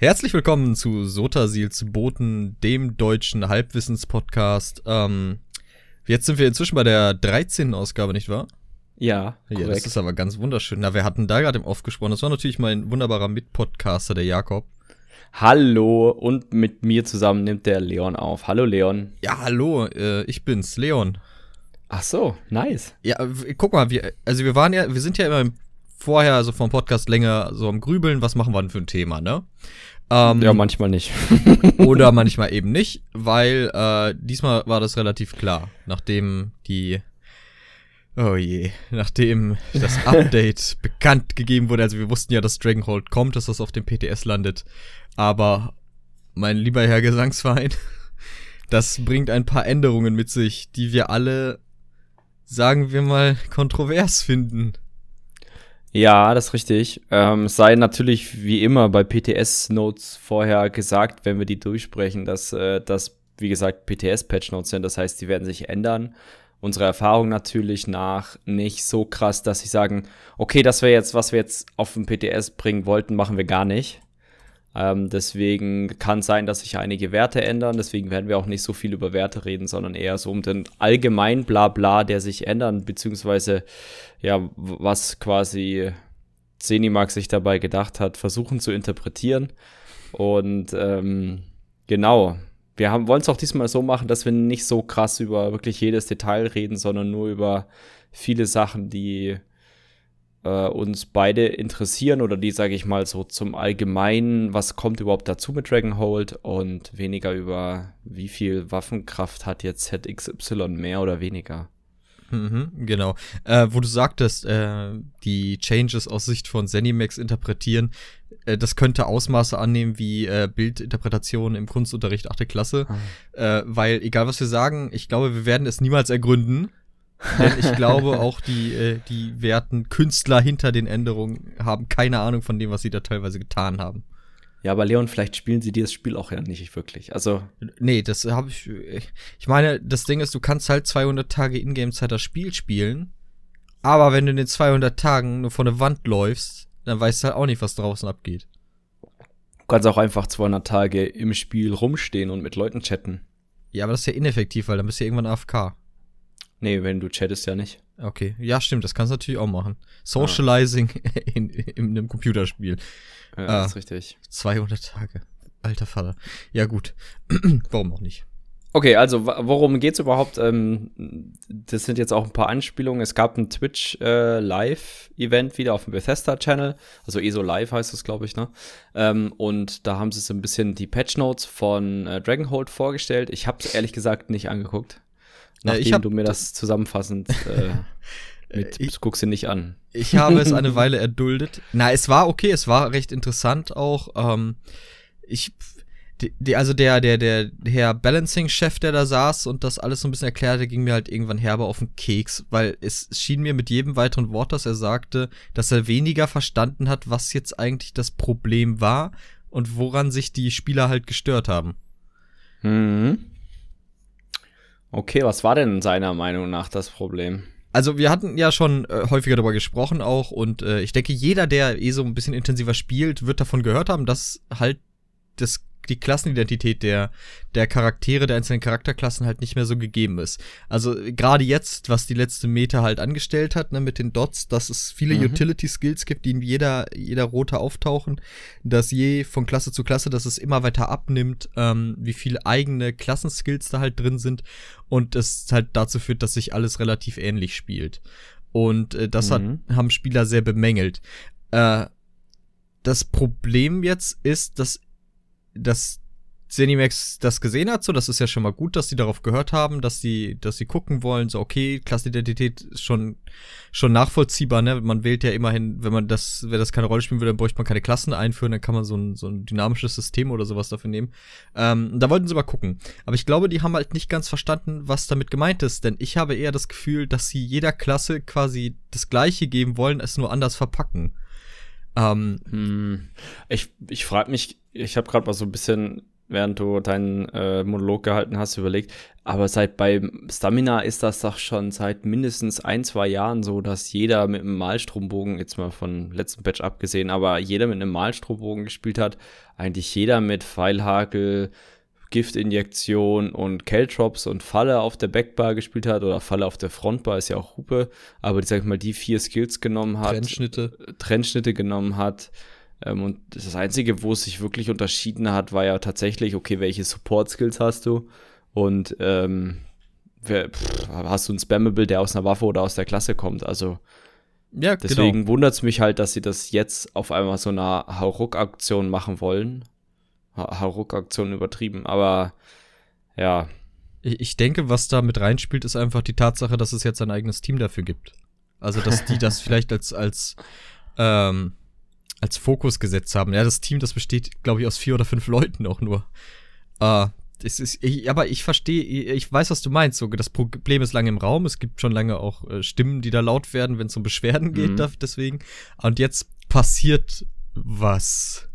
Herzlich willkommen zu Sotasils Boten, dem deutschen Halbwissenspodcast. Ähm, jetzt sind wir inzwischen bei der 13. Ausgabe, nicht wahr? Ja, korrekt. Ja, das ist aber ganz wunderschön. Na, wir hatten da gerade im Off gesprochen. Das war natürlich mein wunderbarer Mitpodcaster, der Jakob. Hallo, und mit mir zusammen nimmt der Leon auf. Hallo, Leon. Ja, hallo, äh, ich bin's, Leon. Ach so, nice. Ja, guck mal, wir, also wir waren ja, wir sind ja immer vorher, also vom Podcast länger so am Grübeln, was machen wir denn für ein Thema, ne? Ähm, ja, manchmal nicht. oder manchmal eben nicht, weil äh, diesmal war das relativ klar, nachdem die Oh je, nachdem das Update bekannt gegeben wurde, also wir wussten ja, dass Dragonhold kommt, dass das auf dem PTS landet, aber mein lieber Herr Gesangsverein, das bringt ein paar Änderungen mit sich, die wir alle, sagen wir mal, kontrovers finden. Ja, das ist richtig. Ähm, sei natürlich wie immer bei PTS-Notes vorher gesagt, wenn wir die durchsprechen, dass äh, das, wie gesagt, PTS-Patch-Notes sind. Das heißt, die werden sich ändern. Unsere Erfahrung natürlich nach nicht so krass, dass sie sagen, okay, das wäre jetzt, was wir jetzt auf den PTS bringen wollten, machen wir gar nicht. Ähm, deswegen kann sein, dass sich einige Werte ändern. Deswegen werden wir auch nicht so viel über Werte reden, sondern eher so um den allgemeinen Blabla, der sich ändern, beziehungsweise ja, was quasi Zenimax sich dabei gedacht hat, versuchen zu interpretieren. Und ähm, genau, wir wollen es auch diesmal so machen, dass wir nicht so krass über wirklich jedes Detail reden, sondern nur über viele Sachen, die äh, uns beide interessieren oder die, sage ich mal, so zum Allgemeinen, was kommt überhaupt dazu mit Dragonhold und weniger über wie viel Waffenkraft hat jetzt ZXY mehr oder weniger. Mhm, genau. Äh, wo du sagtest, äh, die Changes aus Sicht von Zenimax interpretieren, äh, das könnte Ausmaße annehmen wie äh, Bildinterpretation im Kunstunterricht 8. Klasse. Ah. Äh, weil, egal was wir sagen, ich glaube, wir werden es niemals ergründen. Denn ich glaube, auch die, äh, die werten Künstler hinter den Änderungen haben keine Ahnung von dem, was sie da teilweise getan haben. Ja, aber Leon, vielleicht spielen sie dieses Spiel auch ja nicht wirklich. Also. Nee, das habe ich. Ich meine, das Ding ist, du kannst halt 200 Tage Ingame-Zeit das Spiel spielen. Aber wenn du in den 200 Tagen nur vor eine Wand läufst, dann weißt du halt auch nicht, was draußen abgeht. Du kannst auch einfach 200 Tage im Spiel rumstehen und mit Leuten chatten. Ja, aber das ist ja ineffektiv, weil dann bist du irgendwann AFK. Nee, wenn du chattest ja nicht. Okay, ja, stimmt, das kannst du natürlich auch machen. Socializing ah. in, in, einem Computerspiel. Ja, ah, das ist richtig. 200 Tage. Alter Vater. Ja, gut. Warum auch nicht? Okay, also worum geht's überhaupt? Ähm, das sind jetzt auch ein paar Anspielungen. Es gab ein Twitch äh, Live-Event wieder auf dem Bethesda-Channel, also ESO Live heißt es, glaube ich, ne? Ähm, und da haben sie so ein bisschen die Patch Notes von äh, Dragonhold vorgestellt. Ich habe es ehrlich gesagt nicht angeguckt nachdem hab, du mir das zusammenfassend äh, mit, ich, guckst du nicht an. Ich habe es eine Weile erduldet. Na, es war okay, es war recht interessant auch. Ähm, ich, die, die, also der, der, der Herr Balancing-Chef, der da saß und das alles so ein bisschen erklärte, ging mir halt irgendwann herbe auf den Keks, weil es schien mir mit jedem weiteren Wort, das er sagte, dass er weniger verstanden hat, was jetzt eigentlich das Problem war und woran sich die Spieler halt gestört haben. Mhm. Okay, was war denn seiner Meinung nach das Problem? Also wir hatten ja schon äh, häufiger darüber gesprochen auch und äh, ich denke, jeder, der eh so ein bisschen intensiver spielt, wird davon gehört haben, dass halt das die Klassenidentität der, der Charaktere, der einzelnen Charakterklassen halt nicht mehr so gegeben ist. Also gerade jetzt, was die letzte Meta halt angestellt hat, ne, mit den Dots, dass es viele mhm. Utility-Skills gibt, die in jeder, jeder Rote auftauchen, dass je von Klasse zu Klasse, dass es immer weiter abnimmt, ähm, wie viele eigene Klassenskills da halt drin sind und es halt dazu führt, dass sich alles relativ ähnlich spielt. Und äh, das mhm. hat, haben Spieler sehr bemängelt. Äh, das Problem jetzt ist, dass dass Zenimax das gesehen hat, so, das ist ja schon mal gut, dass sie darauf gehört haben, dass sie, dass sie gucken wollen, so, okay, Klassenidentität ist schon, schon nachvollziehbar, ne, man wählt ja immerhin, wenn man das, wenn das keine Rolle spielen würde, dann bräuchte man keine Klassen einführen, dann kann man so ein, so ein dynamisches System oder sowas dafür nehmen. Ähm, da wollten sie mal gucken. Aber ich glaube, die haben halt nicht ganz verstanden, was damit gemeint ist, denn ich habe eher das Gefühl, dass sie jeder Klasse quasi das Gleiche geben wollen, es nur anders verpacken. Ähm, hm. Ich, ich frage mich, ich habe gerade mal so ein bisschen während du deinen äh, Monolog gehalten hast, überlegt. Aber seit bei Stamina ist das doch schon seit mindestens ein, zwei Jahren so, dass jeder mit einem Malstrombogen, jetzt mal von letzten Patch abgesehen, aber jeder mit einem Malstrombogen gespielt hat. Eigentlich jeder mit Pfeilhakel, Giftinjektion und Keltrops und Falle auf der Backbar gespielt hat oder Falle auf der Frontbar ist ja auch Hupe, aber die, sag ich mal, die vier Skills genommen hat. Trennschnitte. Trennschnitte genommen hat ähm, und das Einzige, wo es sich wirklich unterschieden hat, war ja tatsächlich, okay, welche Support-Skills hast du? Und ähm, wer, pff, hast du einen Spammable, der aus einer Waffe oder aus der Klasse kommt? Also ja, genau. deswegen genau. wundert es mich halt, dass sie das jetzt auf einmal so eine Hauruck-Aktion machen wollen. Hauruck-Aktion übertrieben, aber ja. Ich denke, was da mit reinspielt, ist einfach die Tatsache, dass es jetzt ein eigenes Team dafür gibt. Also, dass die das vielleicht als, als ähm, als Fokus gesetzt haben. Ja, das Team, das besteht, glaube ich, aus vier oder fünf Leuten auch nur. Äh, das ist, ich, aber ich verstehe, ich weiß, was du meinst. So, das Problem ist lange im Raum. Es gibt schon lange auch äh, Stimmen, die da laut werden, wenn es um Beschwerden geht, mhm. deswegen. Und jetzt passiert was.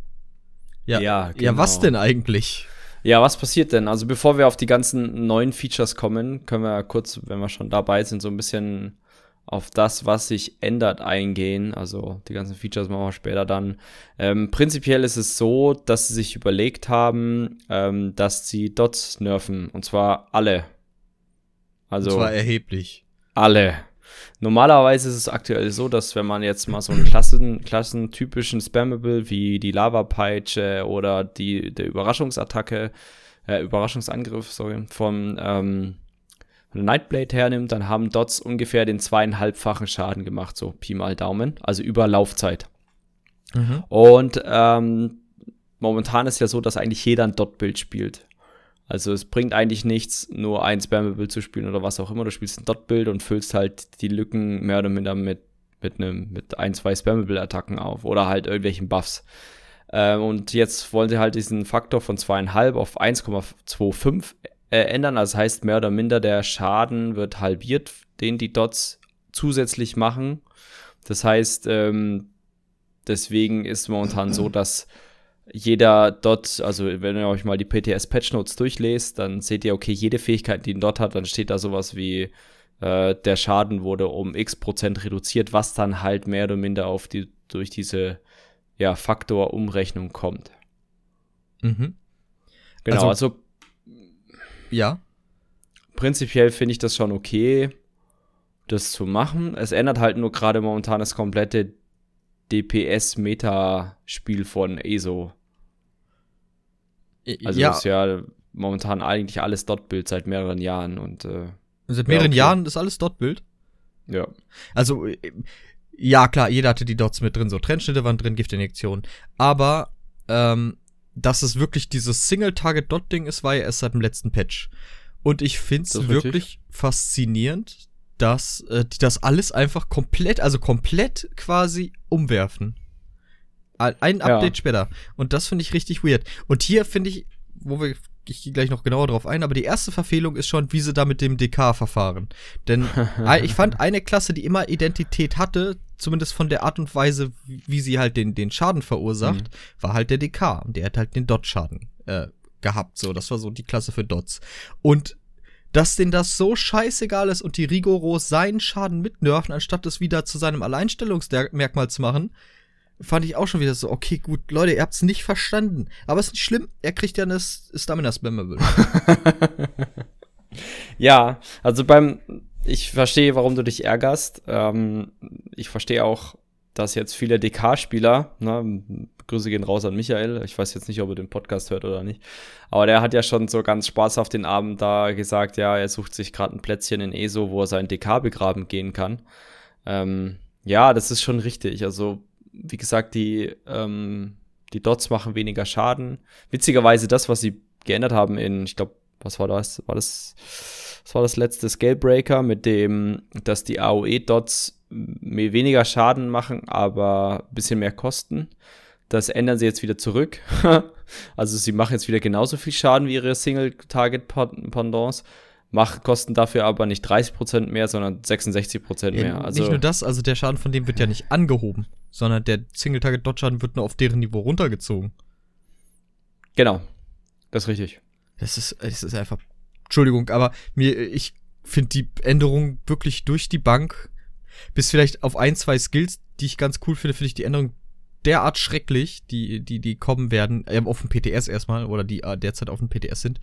Ja, ja, genau. ja, was genau. denn eigentlich? Ja, was passiert denn? Also bevor wir auf die ganzen neuen Features kommen, können wir kurz, wenn wir schon dabei sind, so ein bisschen auf das, was sich ändert, eingehen. Also die ganzen Features machen wir später dann. Ähm, prinzipiell ist es so, dass sie sich überlegt haben, ähm, dass sie Dots nerven. Und zwar alle. Also. Und zwar erheblich. Alle. Normalerweise ist es aktuell so, dass wenn man jetzt mal so einen Klassen, klassentypischen Spammable wie die Lava-Peitsche oder die der Überraschungsattacke, äh, Überraschungsangriff, sorry, von ähm, Nightblade hernimmt, dann haben Dots ungefähr den zweieinhalbfachen Schaden gemacht, so Pi mal Daumen, also über Laufzeit. Mhm. Und ähm, momentan ist ja so, dass eigentlich jeder ein Dot-Bild spielt. Also es bringt eigentlich nichts, nur ein Spammable zu spielen oder was auch immer. Du spielst ein Dot-Bild und füllst halt die Lücken mehr oder minder mit, mit, einem, mit ein, zwei Spammable-Attacken auf oder halt irgendwelchen Buffs. Ähm, und jetzt wollen sie halt diesen Faktor von zweieinhalb auf 1,25 äh, ändern. Also das heißt, mehr oder minder der Schaden wird halbiert, den die Dots zusätzlich machen. Das heißt, ähm, deswegen ist momentan so, dass jeder Dot, also wenn ihr euch mal die PTS Patch Notes durchlest, dann seht ihr, okay, jede Fähigkeit, die ein Dot hat, dann steht da sowas wie äh, der Schaden wurde um x Prozent reduziert, was dann halt mehr oder minder auf die durch diese ja, Faktorumrechnung kommt. Mhm. Genau, also, also ja. Prinzipiell finde ich das schon okay, das zu machen. Es ändert halt nur gerade momentan das komplette DPS-Meta-Spiel von ESO. Also ja. ist ja momentan eigentlich alles Dot-Bild seit mehreren Jahren und äh, seit mehreren ja, okay. Jahren ist alles Dot-Bild. Ja. Also ja klar, jeder hatte die Dots mit drin, so Trennschnitte waren drin, Giftinjektionen. Aber ähm, dass es wirklich dieses Single-Target-Dot-Ding ist, war ja erst seit dem letzten Patch. Und ich finde es wirklich richtig. faszinierend, dass äh, die das alles einfach komplett, also komplett quasi umwerfen. Ein Update ja. später. Und das finde ich richtig weird. Und hier finde ich, wo wir ich gehe gleich noch genauer drauf ein, aber die erste Verfehlung ist schon, wie sie da mit dem DK verfahren. Denn ich fand eine Klasse, die immer Identität hatte, zumindest von der Art und Weise, wie sie halt den, den Schaden verursacht, mhm. war halt der DK. Und der hat halt den Dot-Schaden äh, gehabt. So, das war so die Klasse für Dots. Und dass denen das so scheißegal ist und die rigoros seinen Schaden mitnerven, anstatt es wieder zu seinem Alleinstellungsmerkmal zu machen, fand ich auch schon wieder so, okay, gut, Leute, ihr habt's nicht verstanden. Aber es ist nicht schlimm, er kriegt ja eine Stamina-Spammable. ja, also beim, ich verstehe, warum du dich ärgerst. Ähm, ich verstehe auch, dass jetzt viele DK-Spieler, ne, Grüße gehen raus an Michael, ich weiß jetzt nicht, ob er den Podcast hört oder nicht, aber der hat ja schon so ganz Spaß auf den Abend da gesagt, ja, er sucht sich gerade ein Plätzchen in ESO, wo er sein DK begraben gehen kann. Ähm, ja, das ist schon richtig. Also wie gesagt, die, ähm, die Dots machen weniger Schaden. Witzigerweise das, was sie geändert haben in, ich glaube, was war das? War das, was war das letzte Scalebreaker, mit dem, dass die AOE-Dots weniger Schaden machen, aber ein bisschen mehr kosten. Das ändern sie jetzt wieder zurück. also sie machen jetzt wieder genauso viel Schaden wie ihre Single-Target-Pendants Mach, kosten dafür aber nicht 30% mehr, sondern 66% mehr. Also nicht nur das, also der Schaden von dem wird ja nicht angehoben, sondern der Single-Target-Dot-Schaden wird nur auf deren Niveau runtergezogen. Genau. Das ist richtig. Das ist, das ist einfach. Entschuldigung, aber mir, ich finde die Änderung wirklich durch die Bank, bis vielleicht auf ein, zwei Skills, die ich ganz cool finde, finde ich die Änderung derart schrecklich, die, die, die kommen werden, äh, auf dem PTS erstmal, oder die äh, derzeit auf dem PTS sind.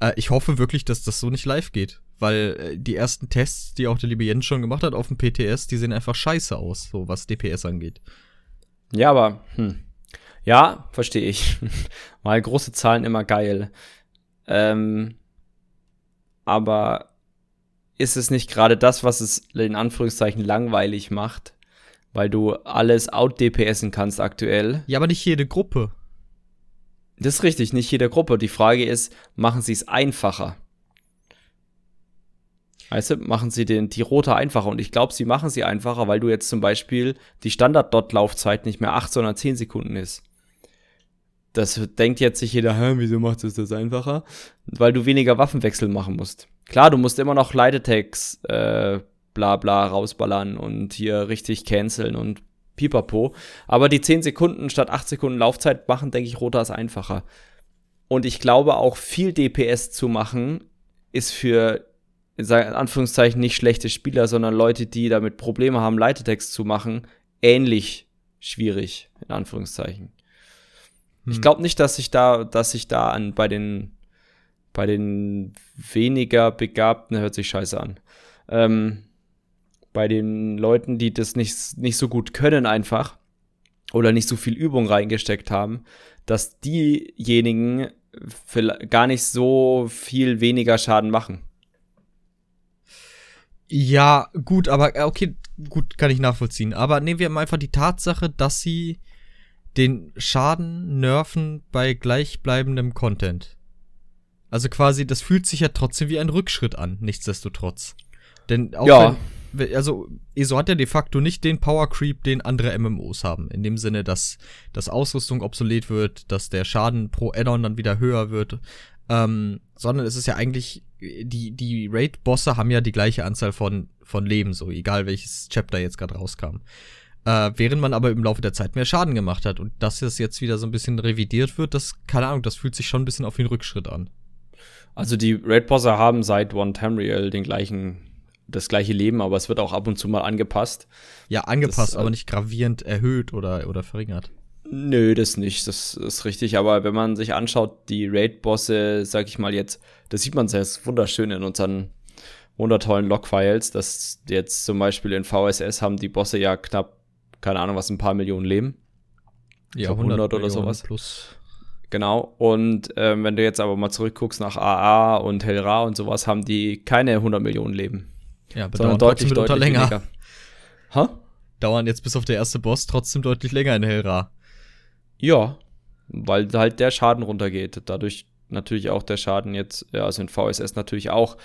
Äh, ich hoffe wirklich, dass das so nicht live geht. Weil äh, die ersten Tests, die auch der liebe Jens schon gemacht hat auf dem PTS, die sehen einfach scheiße aus, so was DPS angeht. Ja, aber, hm. Ja, verstehe ich. Mal große Zahlen immer geil. Ähm, aber ist es nicht gerade das, was es in Anführungszeichen langweilig macht? Weil du alles out-DPSen kannst aktuell. Ja, aber nicht jede Gruppe. Das ist richtig, nicht jede Gruppe. Die Frage ist, machen sie es einfacher? Weißt du, machen sie den, die Rote einfacher. Und ich glaube, sie machen sie einfacher, weil du jetzt zum Beispiel die Standard-Dot-Laufzeit nicht mehr 8, sondern 10 Sekunden ist. Das denkt jetzt sich jeder, Hä, wieso macht es das einfacher? Weil du weniger Waffenwechsel machen musst. Klar, du musst immer noch Attacks, äh, bla bla rausballern und hier richtig canceln und pipapo. Aber die 10 Sekunden statt 8 Sekunden Laufzeit machen, denke ich, Rotas einfacher. Und ich glaube auch viel DPS zu machen, ist für in Anführungszeichen nicht schlechte Spieler, sondern Leute, die damit Probleme haben, Leitetext zu machen, ähnlich schwierig, in Anführungszeichen. Hm. Ich glaube nicht, dass sich da, dass sich da an bei den bei den weniger Begabten hört sich scheiße an. Ähm, bei den Leuten, die das nicht, nicht so gut können einfach oder nicht so viel Übung reingesteckt haben, dass diejenigen gar nicht so viel weniger Schaden machen. Ja, gut, aber äh, okay, gut, kann ich nachvollziehen. Aber nehmen wir einfach die Tatsache, dass sie den Schaden nerven bei gleichbleibendem Content. Also quasi, das fühlt sich ja trotzdem wie ein Rückschritt an, nichtsdestotrotz. Denn auch ja. wenn, also ESO hat ja de facto nicht den Power Creep, den andere MMOs haben. In dem Sinne, dass, dass Ausrüstung obsolet wird, dass der Schaden pro Addon dann wieder höher wird. Ähm, sondern es ist ja eigentlich, die, die Raid-Bosse haben ja die gleiche Anzahl von, von Leben, so egal welches Chapter jetzt gerade rauskam. Äh, während man aber im Laufe der Zeit mehr Schaden gemacht hat. Und dass es jetzt wieder so ein bisschen revidiert wird, das, keine Ahnung, das fühlt sich schon ein bisschen auf den Rückschritt an. Also die Raid-Bosse haben seit One Tamriel den gleichen, das gleiche Leben, aber es wird auch ab und zu mal angepasst. Ja, angepasst, das, aber nicht gravierend erhöht oder, oder verringert. Nö, das nicht, das ist richtig. Aber wenn man sich anschaut, die Raid-Bosse, sag ich mal jetzt, das sieht man sehr wunderschön in unseren wundertollen Logfiles, dass jetzt zum Beispiel in VSS haben die Bosse ja knapp, keine Ahnung, was, ein paar Millionen Leben. Ja, 100, 100 oder sowas. Plus. Genau. Und ähm, wenn du jetzt aber mal zurückguckst nach AA und Helra und sowas, haben die keine 100 Millionen Leben. Ja, sondern deutlich, deutlich länger. Weniger. Ha? Dauern jetzt bis auf der erste Boss trotzdem deutlich länger in Helra. Ja, weil halt der Schaden runtergeht. Dadurch natürlich auch der Schaden jetzt, also in VSS natürlich auch.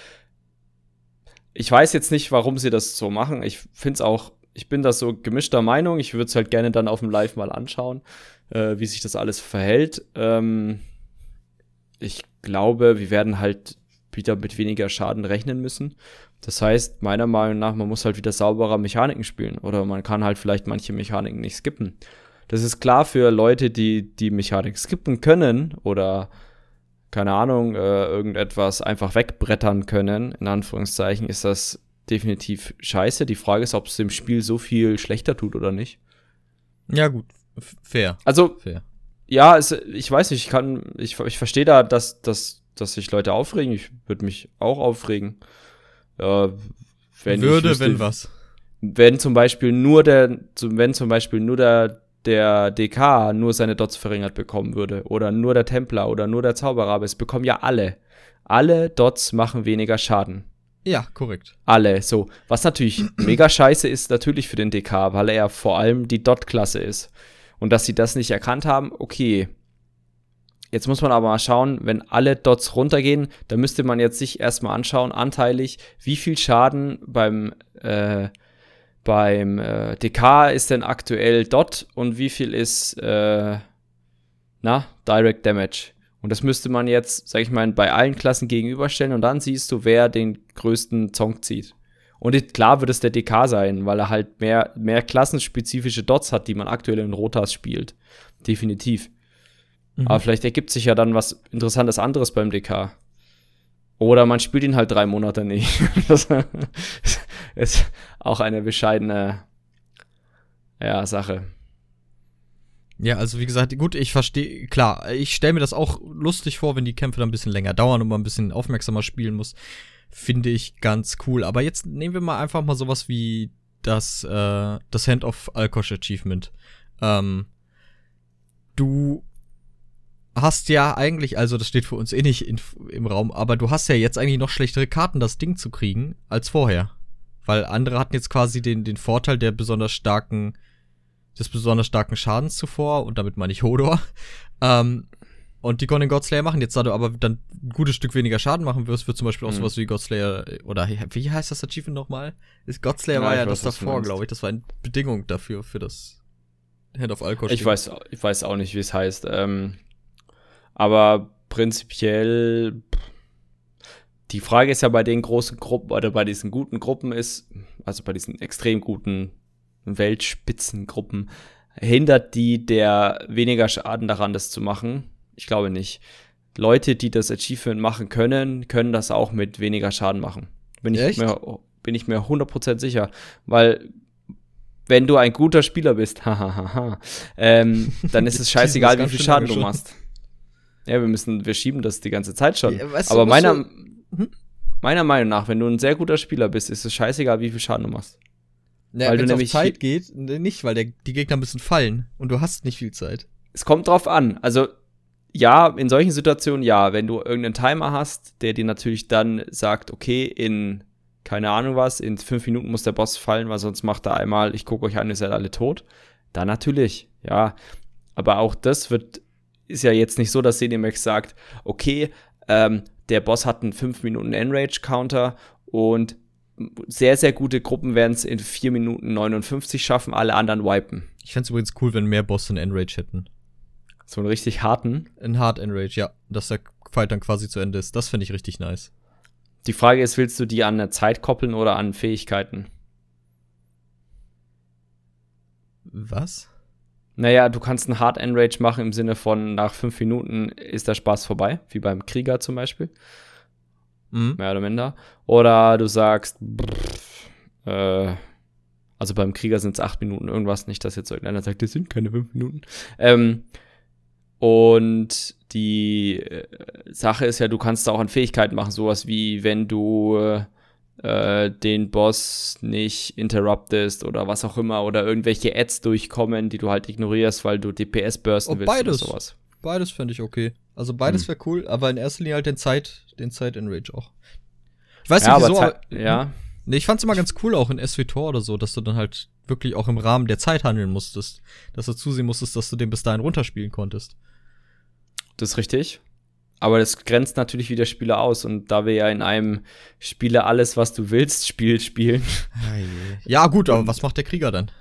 Ich weiß jetzt nicht, warum sie das so machen. Ich finde es auch, ich bin da so gemischter Meinung. Ich würde es halt gerne dann auf dem Live mal anschauen, äh, wie sich das alles verhält. Ähm, ich glaube, wir werden halt wieder mit weniger Schaden rechnen müssen. Das heißt, meiner Meinung nach, man muss halt wieder sauberer Mechaniken spielen. Oder man kann halt vielleicht manche Mechaniken nicht skippen. Das ist klar für Leute, die die Mechanik skippen können oder keine Ahnung, äh, irgendetwas einfach wegbrettern können, in Anführungszeichen, ist das definitiv scheiße. Die Frage ist, ob es dem Spiel so viel schlechter tut oder nicht. Ja, gut, fair. Also, fair. ja, es, ich weiß nicht, ich kann, ich, ich verstehe da, dass, dass, dass sich Leute aufregen. Ich würde mich auch aufregen. Äh, wenn würde, wüsste, wenn was. Wenn zum Beispiel nur der, wenn zum Beispiel nur der der DK nur seine Dots verringert bekommen würde oder nur der Templer oder nur der Zauberer, aber es bekommen ja alle. Alle Dots machen weniger Schaden. Ja, korrekt. Alle, so. Was natürlich mega scheiße ist, natürlich für den DK, weil er ja vor allem die Dot-Klasse ist. Und dass sie das nicht erkannt haben, okay. Jetzt muss man aber mal schauen, wenn alle Dots runtergehen, dann müsste man jetzt sich erstmal anschauen, anteilig, wie viel Schaden beim äh, beim äh, DK ist denn aktuell Dot und wie viel ist äh, na, Direct Damage. Und das müsste man jetzt, sag ich mal, bei allen Klassen gegenüberstellen und dann siehst du, wer den größten Zonk zieht. Und klar wird es der DK sein, weil er halt mehr, mehr klassenspezifische Dots hat, die man aktuell in Rotas spielt. Definitiv. Mhm. Aber vielleicht ergibt sich ja dann was Interessantes anderes beim DK. Oder man spielt ihn halt drei Monate nicht. das ist auch eine bescheidene ja, Sache. Ja, also wie gesagt, gut, ich verstehe, klar, ich stelle mir das auch lustig vor, wenn die Kämpfe dann ein bisschen länger dauern und man ein bisschen aufmerksamer spielen muss. Finde ich ganz cool. Aber jetzt nehmen wir mal einfach mal sowas wie das, äh, das Hand of Alkosh Achievement. Ähm, du hast ja eigentlich, also das steht für uns eh nicht in, im Raum, aber du hast ja jetzt eigentlich noch schlechtere Karten, das Ding zu kriegen, als vorher. Weil andere hatten jetzt quasi den, den Vorteil der besonders starken, des besonders starken Schadens zuvor, und damit meine ich Hodor. Ähm, und die Golden Godslayer machen jetzt, da du aber dann ein gutes Stück weniger Schaden machen wirst, wird zum Beispiel auch mhm. sowas wie Godslayer, oder wie heißt das Achievement nochmal? Ist Godslayer ja, war ja das weiß, davor, glaube ich. Das war eine Bedingung dafür, für das Hand of Alcohol. Ich weiß, ich weiß auch nicht, wie es heißt. Ähm, aber prinzipiell, die Frage ist ja bei den großen Gruppen oder bei diesen guten Gruppen ist, also bei diesen extrem guten Weltspitzengruppen, hindert die der weniger Schaden daran, das zu machen? Ich glaube nicht. Leute, die das Achievement machen können, können das auch mit weniger Schaden machen. Bin ich mir, bin ich mir 100% sicher. Weil wenn du ein guter Spieler bist, hahaha, ähm, dann ist es scheißegal, wie viel Schaden du machst. Ja, wir müssen, wir schieben das die ganze Zeit schon. Ja, weißt Aber meiner, du, hm? meiner Meinung nach, wenn du ein sehr guter Spieler bist, ist es scheißegal, wie viel Schaden du machst. Ja, weil du nämlich Zeit geht, nicht, weil der, die Gegner müssen fallen und du hast nicht viel Zeit. Es kommt drauf an. Also ja, in solchen Situationen ja, wenn du irgendeinen Timer hast, der dir natürlich dann sagt, okay, in keine Ahnung was, in fünf Minuten muss der Boss fallen, weil sonst macht er einmal, ich gucke euch an, ihr seid alle tot. Dann natürlich, ja. Aber auch das wird ist ja jetzt nicht so, dass Cinemax sagt, okay, ähm, der Boss hat einen 5 Minuten Enrage-Counter und sehr, sehr gute Gruppen werden es in 4 Minuten 59 schaffen, alle anderen wipen. Ich fände es übrigens cool, wenn mehr Bosse einen Enrage hätten. So einen richtig harten? Ein Hard Enrage, ja. Dass der Fight dann quasi zu Ende ist. Das finde ich richtig nice. Die Frage ist, willst du die an eine Zeit koppeln oder an Fähigkeiten? Was? Naja, du kannst einen Hard Enrage machen im Sinne von nach fünf Minuten ist der Spaß vorbei, wie beim Krieger zum Beispiel. Mhm. Mehr oder minder. Oder du sagst, brr, äh, also beim Krieger sind es acht Minuten irgendwas, nicht, dass jetzt irgendeiner sagt, das sind keine fünf Minuten. Ähm, und die äh, Sache ist ja, du kannst da auch an Fähigkeiten machen, sowas wie wenn du äh, den Boss nicht interruptest oder was auch immer oder irgendwelche Ads durchkommen, die du halt ignorierst, weil du DPS bursten oh, willst beides. oder sowas. Beides fände ich okay. Also beides hm. wäre cool, aber in erster Linie halt den Zeit, den Zeit in Rage auch. Ich weiß ja, nicht wieso, aber, aber ja. Nee, ich fand's immer ganz cool auch in SWTOR oder so, dass du dann halt wirklich auch im Rahmen der Zeit handeln musstest. Dass du zusehen musstest, dass du den bis dahin runterspielen konntest. Das ist richtig. Aber das grenzt natürlich wieder Spieler aus. Und da wir ja in einem Spiele alles, was du willst, Spiel spielen. Ja, gut, aber was macht der Krieger dann?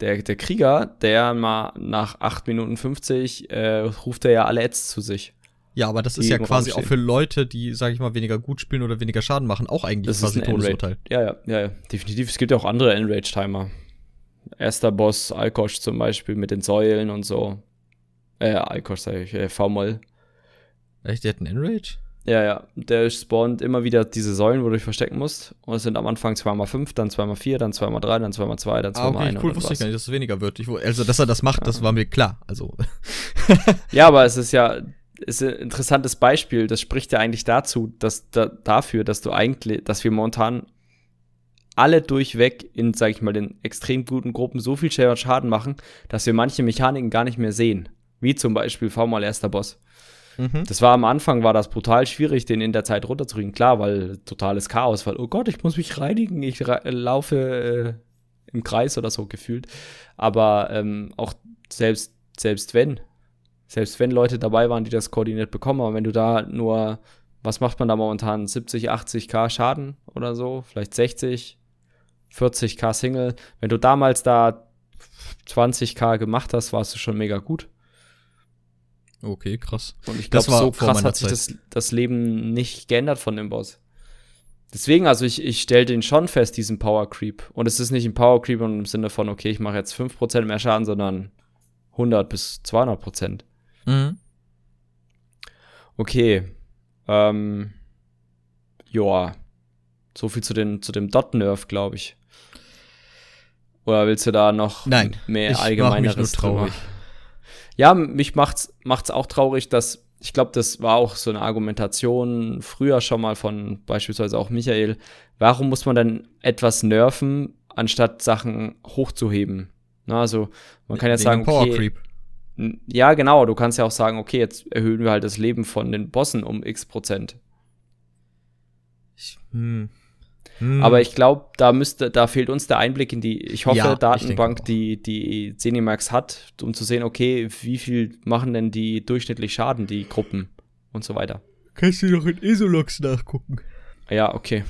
Der, der Krieger, der mal nach 8 Minuten 50 äh, ruft er ja alle Ads zu sich. Ja, aber das ist ja quasi auch für Leute, die, sag ich mal, weniger gut spielen oder weniger Schaden machen, auch eigentlich das quasi ist ein Todesurteil. Ja, ja, ja, ja, definitiv. Es gibt ja auch andere Enrage-Timer. Erster Boss, Alkosch zum Beispiel mit den Säulen und so. Äh, Alkosch sag ich, äh, V-Moll. Echt, der hat einen Enrage? Ja, ja. Der spawnt immer wieder diese Säulen, wo du dich verstecken musst. Und es sind am Anfang 2x5, dann 2x4, dann 2x3, dann 2x2, dann 2x1. Ah, okay, cool, wusste ich gar nicht, dass es weniger wird. Ich, also, dass er das macht, das war mir klar. Also. ja, aber es ist ja ist ein interessantes Beispiel. Das spricht ja eigentlich dazu, dass da, dafür, dass du eigentlich, dass wir momentan alle durchweg in, sag ich mal, den extrem guten Gruppen so viel Schaden machen, dass wir manche Mechaniken gar nicht mehr sehen. Wie zum Beispiel V mal erster Boss. Mhm. Das war am Anfang, war das brutal schwierig, den in der Zeit runterzukriegen. Klar, weil totales Chaos, weil, oh Gott, ich muss mich reinigen, ich laufe äh, im Kreis oder so gefühlt. Aber ähm, auch selbst, selbst wenn, selbst wenn Leute dabei waren, die das koordiniert bekommen, aber wenn du da nur, was macht man da momentan, 70, 80k Schaden oder so, vielleicht 60, 40k Single, wenn du damals da 20k gemacht hast, warst du schon mega gut. Okay, krass. Und ich glaube, so krass hat sich das, das Leben nicht geändert von dem Boss. Deswegen, also ich, ich stelle den schon fest, diesen Power Creep. Und es ist nicht ein Power Creep im Sinne von, okay, ich mache jetzt 5% mehr Schaden, sondern 100 bis 200 Prozent. Mhm. Okay. Ähm, joa. So viel zu, den, zu dem Dot-Nerf, glaube ich. Oder willst du da noch Nein, mehr allgemeineres mich nur traurig. drüber? Ja, mich macht's, macht's auch traurig, dass ich glaube, das war auch so eine Argumentation früher schon mal von beispielsweise auch Michael. Warum muss man dann etwas nerven, anstatt Sachen hochzuheben? Na, also man kann ja Wegen sagen, Power okay, Creep. ja genau, du kannst ja auch sagen, okay, jetzt erhöhen wir halt das Leben von den Bossen um x Prozent. Ich, hm. Hm. Aber ich glaube, da müsste, da fehlt uns der Einblick in die, ich hoffe, Ja, ich Datenbank, auch. die die Zenimax hat, um zu sehen, okay, wie viel machen denn die durchschnittlich Schaden, die Gruppen und so weiter. kannst du doch in Isolox nachgucken. Ja, okay.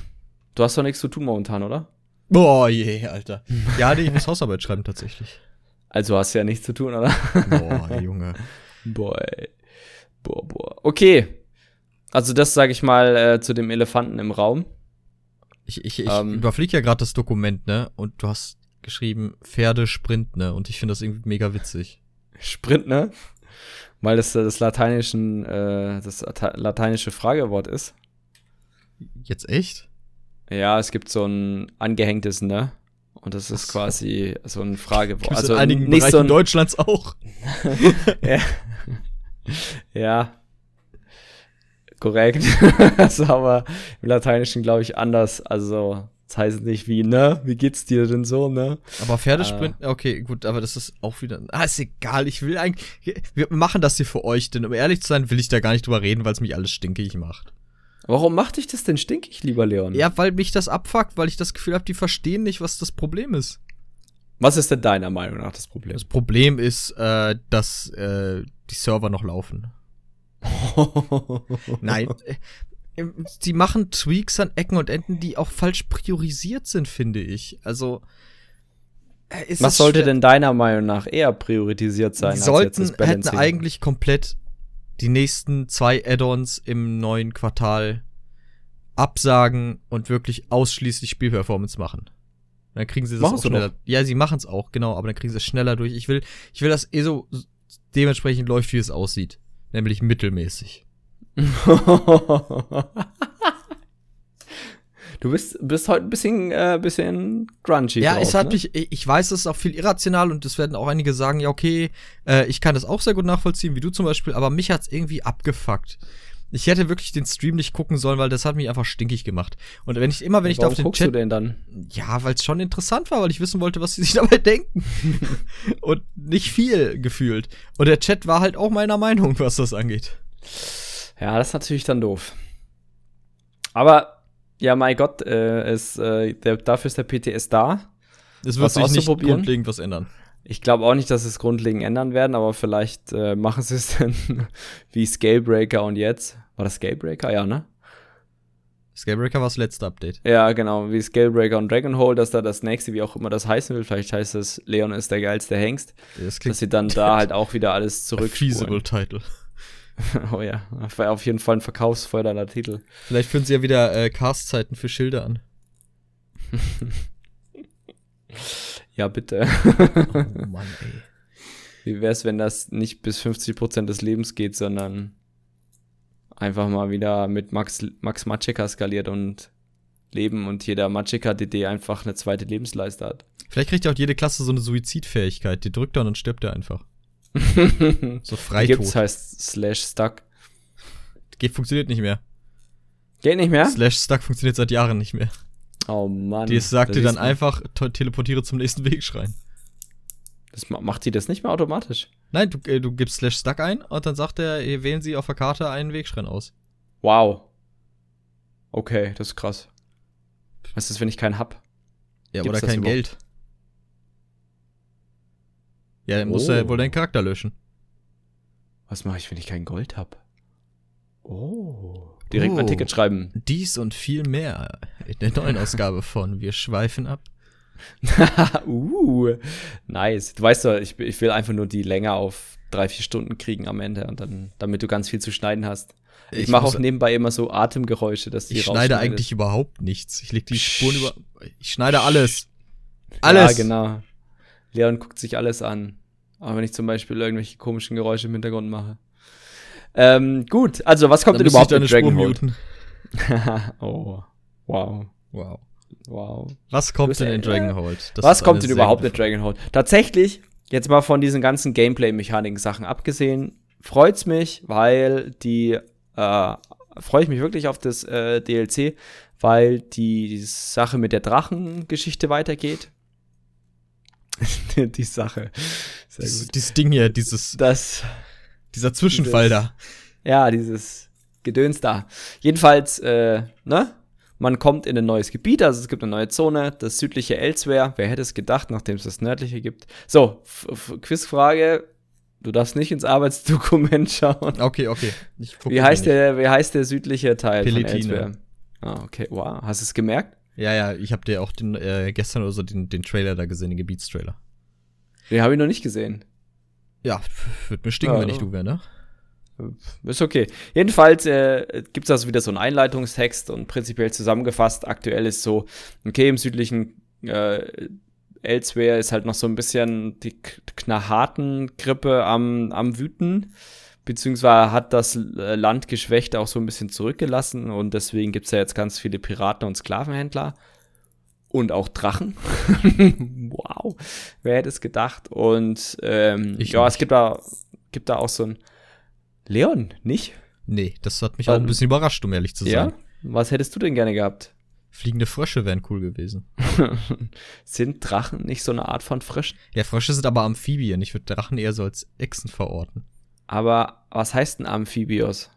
Du hast doch nichts zu tun momentan, oder? Boah, je, Alter. Ja, nee, ich muss Hausarbeit schreiben tatsächlich. Also hast du ja nichts zu tun, oder? Boah, Junge. Boah, boah, boah. Okay. Also das sage ich mal äh, zu dem Elefanten im Raum. Ich, ich, ich Ähm. überfliege ja gerade das Dokument, ne? Und du hast geschrieben Pferdesprint, ne? Und ich finde das irgendwie mega witzig. Sprint, ne? Weil das das lateinischen, äh, das lateinische Fragewort ist. Jetzt echt? Ja, es gibt so ein angehängtes, ne? Und das ist so. quasi so ein Fragewort. Gibt's Also in einigen nicht Bereichen so ein, Deutschlands auch. ja. ja. Korrekt. das ist aber im Lateinischen, glaube ich, anders. Also, das heißt nicht wie, ne? Wie geht's dir denn so, ne? Aber Pferdesprint, Ah. okay, gut, aber das ist auch wieder. Ah, ist egal, ich will eigentlich. Wir machen das hier für euch, denn um ehrlich zu sein, will ich da gar nicht drüber reden, weil es mich alles stinkig macht. Warum macht dich das denn stinkig, lieber Leon? Ja, weil mich das abfuckt, weil ich das Gefühl habe, die verstehen nicht, was das Problem ist. Was ist denn deiner Meinung nach das Problem? Das Problem ist, äh, dass äh, die Server noch laufen. Nein. äh, Sie machen Tweaks an Ecken und Enden, die auch falsch priorisiert sind, finde ich. Also. äh, Was sollte schwer- denn deiner Meinung nach eher priorisiert sein Die sollten, hätten eigentlich komplett die nächsten zwei Add-ons im neuen Quartal absagen und wirklich ausschließlich Spielperformance machen. Dann kriegen sie das Machen auch schneller. doch. Ja, sie machen es auch, genau, aber dann kriegen sie es schneller durch. Ich will, ich will, dass ESO dementsprechend läuft, wie es aussieht. Nämlich mittelmäßig. du bist, bist heute ein bisschen, äh, bisschen grungy Ja, drauf, es hat ne? mich, ich weiß, es ist auch viel irrational und es werden auch einige sagen, ja, okay, äh, ich kann das auch sehr gut nachvollziehen, wie du zum Beispiel, aber mich hat's irgendwie abgefuckt. Ich hätte wirklich den Stream nicht gucken sollen, weil das hat mich einfach stinkig gemacht. Und wenn ich immer, wenn ich da auf den guckst Chat du denn dann? Ja, weil es schon interessant war, weil ich wissen wollte, was sie sich dabei denken. und nicht viel gefühlt. Und der Chat war halt auch meiner Meinung, was das angeht. Ja, das ist natürlich dann doof. Aber, ja, mein Gott, äh, ist, äh, der, dafür ist der PTS da. Es wird sich nicht grundlegend was ändern. Ich glaube auch nicht, dass es grundlegend ändern werden, aber vielleicht äh, machen sie es dann wie Scalebreaker und jetzt. War das Scalebreaker? Ja, ne? Scalebreaker war das letzte Update. Ja, genau, wie Scalebreaker und Dragonhole, dass da das nächste, wie auch immer das heißen will, vielleicht heißt es Leon ist der geilste Hengst, Das dass sie dann da halt auch wieder alles feasible zurückspulen. Title. oh ja, war auf jeden Fall ein verkaufsfördernder Titel. Vielleicht führen sie ja wieder äh, Cast-Zeiten für Schilder an. Ja, bitte. Oh Mann, ey. Wie wär's, wenn das nicht bis 50% des Lebens geht, sondern einfach mal wieder mit Max, Max Matscheka skaliert und leben und jeder Matscheka-DD einfach eine zweite Lebensleiste hat. Vielleicht kriegt ja auch jede Klasse so eine Suizidfähigkeit. Die drückt er und dann stirbt er einfach. So Die gibt's Freitod. heißt Slash Stuck. Geht, funktioniert nicht mehr. Geht nicht mehr? Slash Stuck funktioniert seit Jahren nicht mehr. Oh Mann. Die sagt Da dir dann einfach, te- teleportiere zum nächsten Wegschrein. Das ma- macht die das nicht mehr automatisch. Nein, du, äh, du gibst Slash Stuck ein und dann sagt er, äh, wählen Sie auf der Karte einen Wegschrein aus. Wow. Okay, das ist krass. Was ist, wenn ich keinen hab? Ja, Gibt's oder kein überhaupt? Geld. Ja, dann musst Oh. du wohl deinen Charakter löschen. Was mache ich, wenn ich kein Gold hab? Oh. Direkt Oh. mein Ticket schreiben. Dies und viel mehr in der neuen Ausgabe von Wir schweifen ab. uh, nice. Du weißt doch, ich, ich will einfach nur die Länge auf drei, vier Stunden kriegen am Ende und dann, damit du ganz viel zu schneiden hast. Ich, Ich mache auch nebenbei immer so Atemgeräusche, dass die Ich schneide eigentlich überhaupt nichts. Ich leg die. Spuren über. Ich schneide alles. Alles. Ja, genau. Leon guckt sich alles an. Aber wenn ich zum Beispiel irgendwelche komischen Geräusche im Hintergrund mache. Ähm, gut, also was kommt Dann denn überhaupt Spur Dragonhold? muten. oh, wow, Wow. Wow. Was kommt denn in Dragonhold? Das Was kommt denn überhaupt mit Dragonhold? Tatsächlich, jetzt mal von diesen ganzen Gameplay-Mechaniken-Sachen abgesehen, freut's mich, weil die, äh, freue ich mich wirklich auf das äh, DLC, weil die, die Sache mit der Drachengeschichte weitergeht. die Sache. Dieses, dieses Ding hier, dieses, Das, dieser Zwischenfall Dieses- da. ja, dieses Gedöns da. Jedenfalls, äh, ne? Man kommt in ein neues Gebiet, also es gibt eine neue Zone, das südliche Elsewhere. Wer hätte es gedacht, nachdem es das nördliche gibt? So, F F Quizfrage. Du darfst nicht ins Arbeitsdokument schauen. Okay, okay. Wie heißt der, wie heißt der südliche Teil von Elsewhere? Ah, okay, wow. Hast du es gemerkt? Ja, ja, ich habe dir auch den, äh, gestern oder so den, den Trailer da gesehen, den Gebietstrailer. Den habe ich noch nicht gesehen. Ja, würde mir stinken, Ja, wenn ich du wäre, ne? Ist okay. Jedenfalls äh, gibt es also wieder so einen Einleitungstext und prinzipiell zusammengefasst, aktuell ist so, okay, im südlichen äh, Elsewhere ist halt noch so ein bisschen die K- Knahaten-Grippe am, am Wüten, beziehungsweise hat das äh, Land geschwächt auch so ein bisschen zurückgelassen und deswegen gibt es ja jetzt ganz viele Piraten und Sklavenhändler und auch Drachen. wow, wer hätte es gedacht? Und ähm, Ich ja, nicht. es gibt da, gibt da auch so ein Leon, nicht? Nee, das hat mich auch ein bisschen überrascht, um ehrlich zu sein. Ja? Was hättest du denn gerne gehabt? Fliegende Frösche wären cool gewesen. Sind Drachen nicht so eine Art von Fröschen? Ja, Frösche sind aber Amphibien. Ich würde Drachen eher so als Echsen verorten. Aber was heißt ein Amphibios?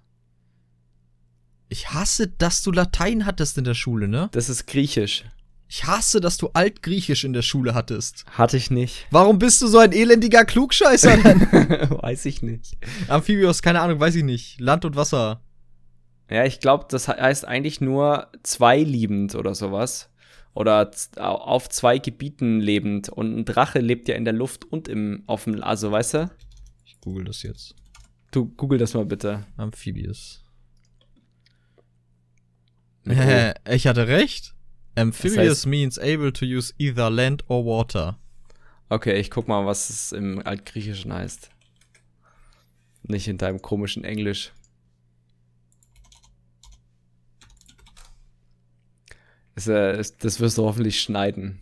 Ich hasse, dass du Latein hattest in der Schule, ne? Das ist griechisch. Ich hasse, dass du Altgriechisch in der Schule hattest. Hatte ich nicht. Warum bist du so ein elendiger Klugscheißer dann? Weiß ich nicht. Amphibios, keine Ahnung, weiß ich nicht. Land und Wasser. Ja, ich glaube, das he- heißt eigentlich nur zweiliebend oder sowas. Oder auf zwei Gebieten lebend. Und ein Drache lebt ja in der Luft und im, auf dem, also weißt du? Ich google das jetzt. Du google das mal bitte. O. Hä, ich hatte recht. Amphibious Das heißt- means able to use either land or water. Okay, ich guck mal, was es im Altgriechischen heißt. Nicht in deinem komischen Englisch. Das, äh, ist- das wirst du hoffentlich schneiden.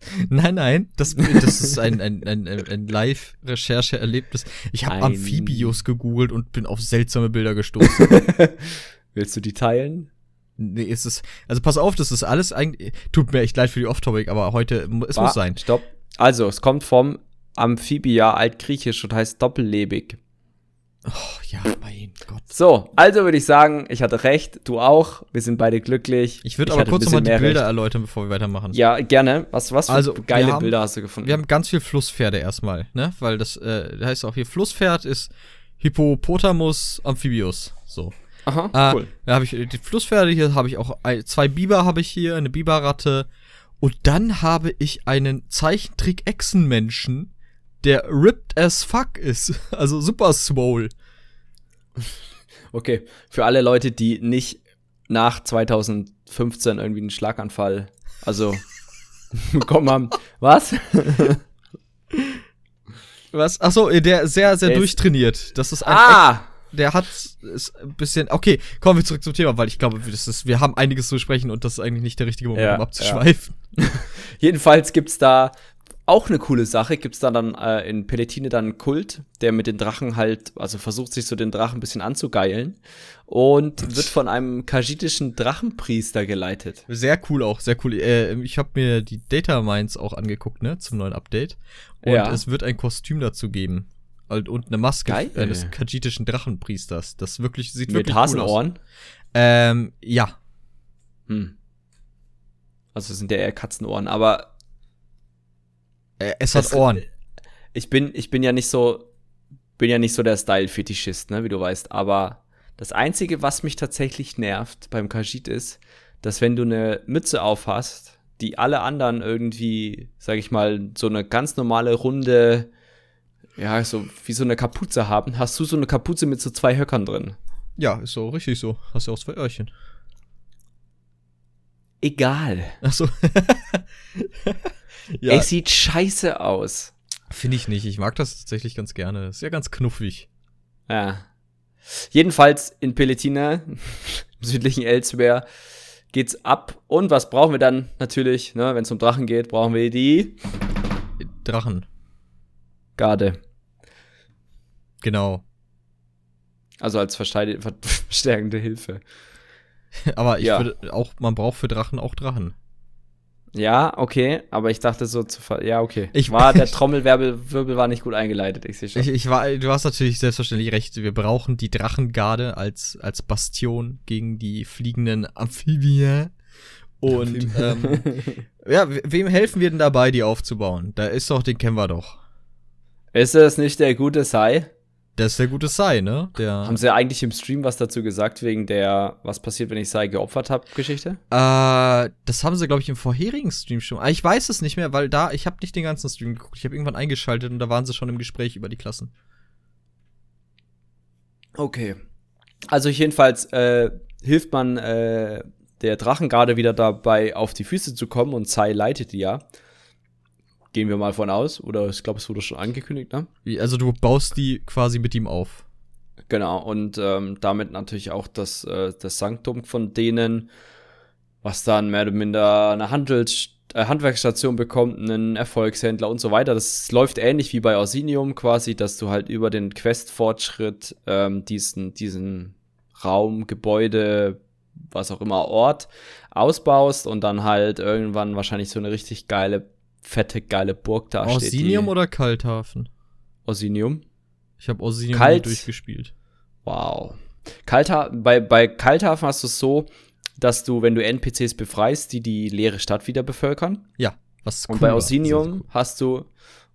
Nein, nein, das, das ist ein, ein, ein, ein Live-Recherche-Erlebnis. Ich habe Amphibios gegoogelt und bin auf seltsame Bilder gestoßen. Willst du die teilen? Nee, es ist, also pass auf, das ist alles eigentlich, tut mir echt leid für die Off-Topic, aber heute, es Wa- muss sein. Stopp. Also, es kommt vom Amphibia altgriechisch und heißt doppellebig. Oh, ja, mein Gott. So, also würde ich sagen, ich hatte recht, du auch. Wir sind beide glücklich. Ich würde aber kurz nochmal die Bilder recht. erläutern, bevor wir weitermachen. Ja, gerne. Was, was für Also, geile haben- Bilder hast du gefunden? Wir haben ganz viel Flusspferde erstmal, ne? Weil das äh, heißt auch hier Flusspferd ist Hippopotamus amphibius. So. Aha, Ah, cool. Da habe ich äh, die Flusspferde, hier habe ich auch ein, zwei Biber habe ich hier, eine Biberratte. Und dann habe ich einen Zeichentrick-Echsenmenschen, der ripped as fuck ist. Also super swole. Okay, für alle Leute, die nicht nach 2015 irgendwie einen Schlaganfall, also bekommen haben. Was? Was? Achso, der sehr, sehr Der durchtrainiert. Das ist ein ah! Der hat ist ein bisschen. Okay, kommen wir zurück zum Thema, weil ich glaube, das ist, wir haben einiges zu besprechen und das ist eigentlich nicht der richtige Moment, Ja, um abzuschweifen. Jedenfalls gibt's da auch eine coole Sache. Gibt's da dann äh, in Peletine dann einen Kult, der mit den Drachen halt, also versucht sich so den Drachen ein bisschen anzugeilen und wird von einem kajitischen Drachenpriester geleitet. Sehr cool auch, sehr cool. Äh, ich habe mir die Data Mines auch angeguckt, ne, zum neuen Update. Und Ja. es wird ein Kostüm dazu geben. Und und eine Maske Geil. eines kajitischen Drachenpriesters. Das wirklich sieht Mit wirklich cool aus. Hasenohren. Ähm, ja. Hm. Also es sind ja eher Katzenohren, aber Äh, es hat Es- Ohren. ich bin, ich bin ja nicht so, bin ja nicht so der Style-Fetischist, ne, wie du weißt, aber das Einzige, was mich tatsächlich nervt beim Kajit ist, dass wenn du eine Mütze aufhast, die alle anderen irgendwie, sag ich mal, so eine ganz normale runde, ja, so wie so eine Kapuze haben, hast du so eine Kapuze mit so zwei Höckern drin. Ja, ist so richtig so. Hast ja auch zwei Öhrchen. Egal. Ach so. ja, Es sieht scheiße aus. Finde ich nicht. Ich mag das tatsächlich ganz gerne. Ist ja ganz knuffig. Ja. Jedenfalls in Peletina, im südlichen Elsewhere, geht's ab. Und was brauchen wir dann natürlich, ne, wenn es um Drachen geht, brauchen wir die Drachen. Garde. Genau. Also als verstärkende Hilfe. Aber ich Ja. würde auch, man braucht für Drachen auch Drachen. Ja, okay, aber ich dachte so zu ver Ja, okay. Ich- war der Trommelwirbel Wirbel war nicht gut eingeleitet, ich sehe schon. Ich, ich war, du hast natürlich selbstverständlich recht. Wir brauchen die Drachengarde als, als Bastion gegen die fliegenden Amphibien. Und ähm, ja, we- wem helfen wir denn dabei, die aufzubauen? Da ist doch, den kennen wir doch. Ist es nicht der gute Sai? Das ist der gute Sai, ne? Der, Haben sie eigentlich im Stream was dazu gesagt, wegen der Was passiert, wenn ich Sai geopfert habe Geschichte? äh, das haben sie, glaube ich, im vorherigen Stream schon. Ah, Ich weiß es nicht mehr, weil da, ich habe nicht den ganzen Stream geguckt. Ich habe irgendwann eingeschaltet und da waren sie schon im Gespräch über die Klassen. Okay. Also jedenfalls äh, hilft man äh, der Drachengarde wieder dabei, auf die Füße zu kommen und Sai leitet die ja. Gehen wir mal von aus. Oder ich glaube, es wurde schon angekündigt, ne? Also du baust die quasi mit ihm auf. Genau, und ähm, damit natürlich auch das, äh, das Sanktum von denen, was dann mehr oder minder eine Handels äh, Handwerksstation bekommt, einen Erfolgshändler und so weiter. Das läuft ähnlich wie bei Orsinium quasi, dass du halt über den Quest-Fortschritt ähm, diesen, diesen Raum, Gebäude, was auch immer, Ort ausbaust und dann halt irgendwann wahrscheinlich so eine richtig geile, fette, geile Burg da steht. Orsinium oder Kalthafen? Orsinium? Ich habe Orsinium Kalt. durchgespielt. Wow. Kaltha bei, bei Kalthafen hast du es so, dass du, wenn du NPCs befreist, die die leere Stadt wieder bevölkern. Ja, was Und cool bei war. Orsinium cool. hast du,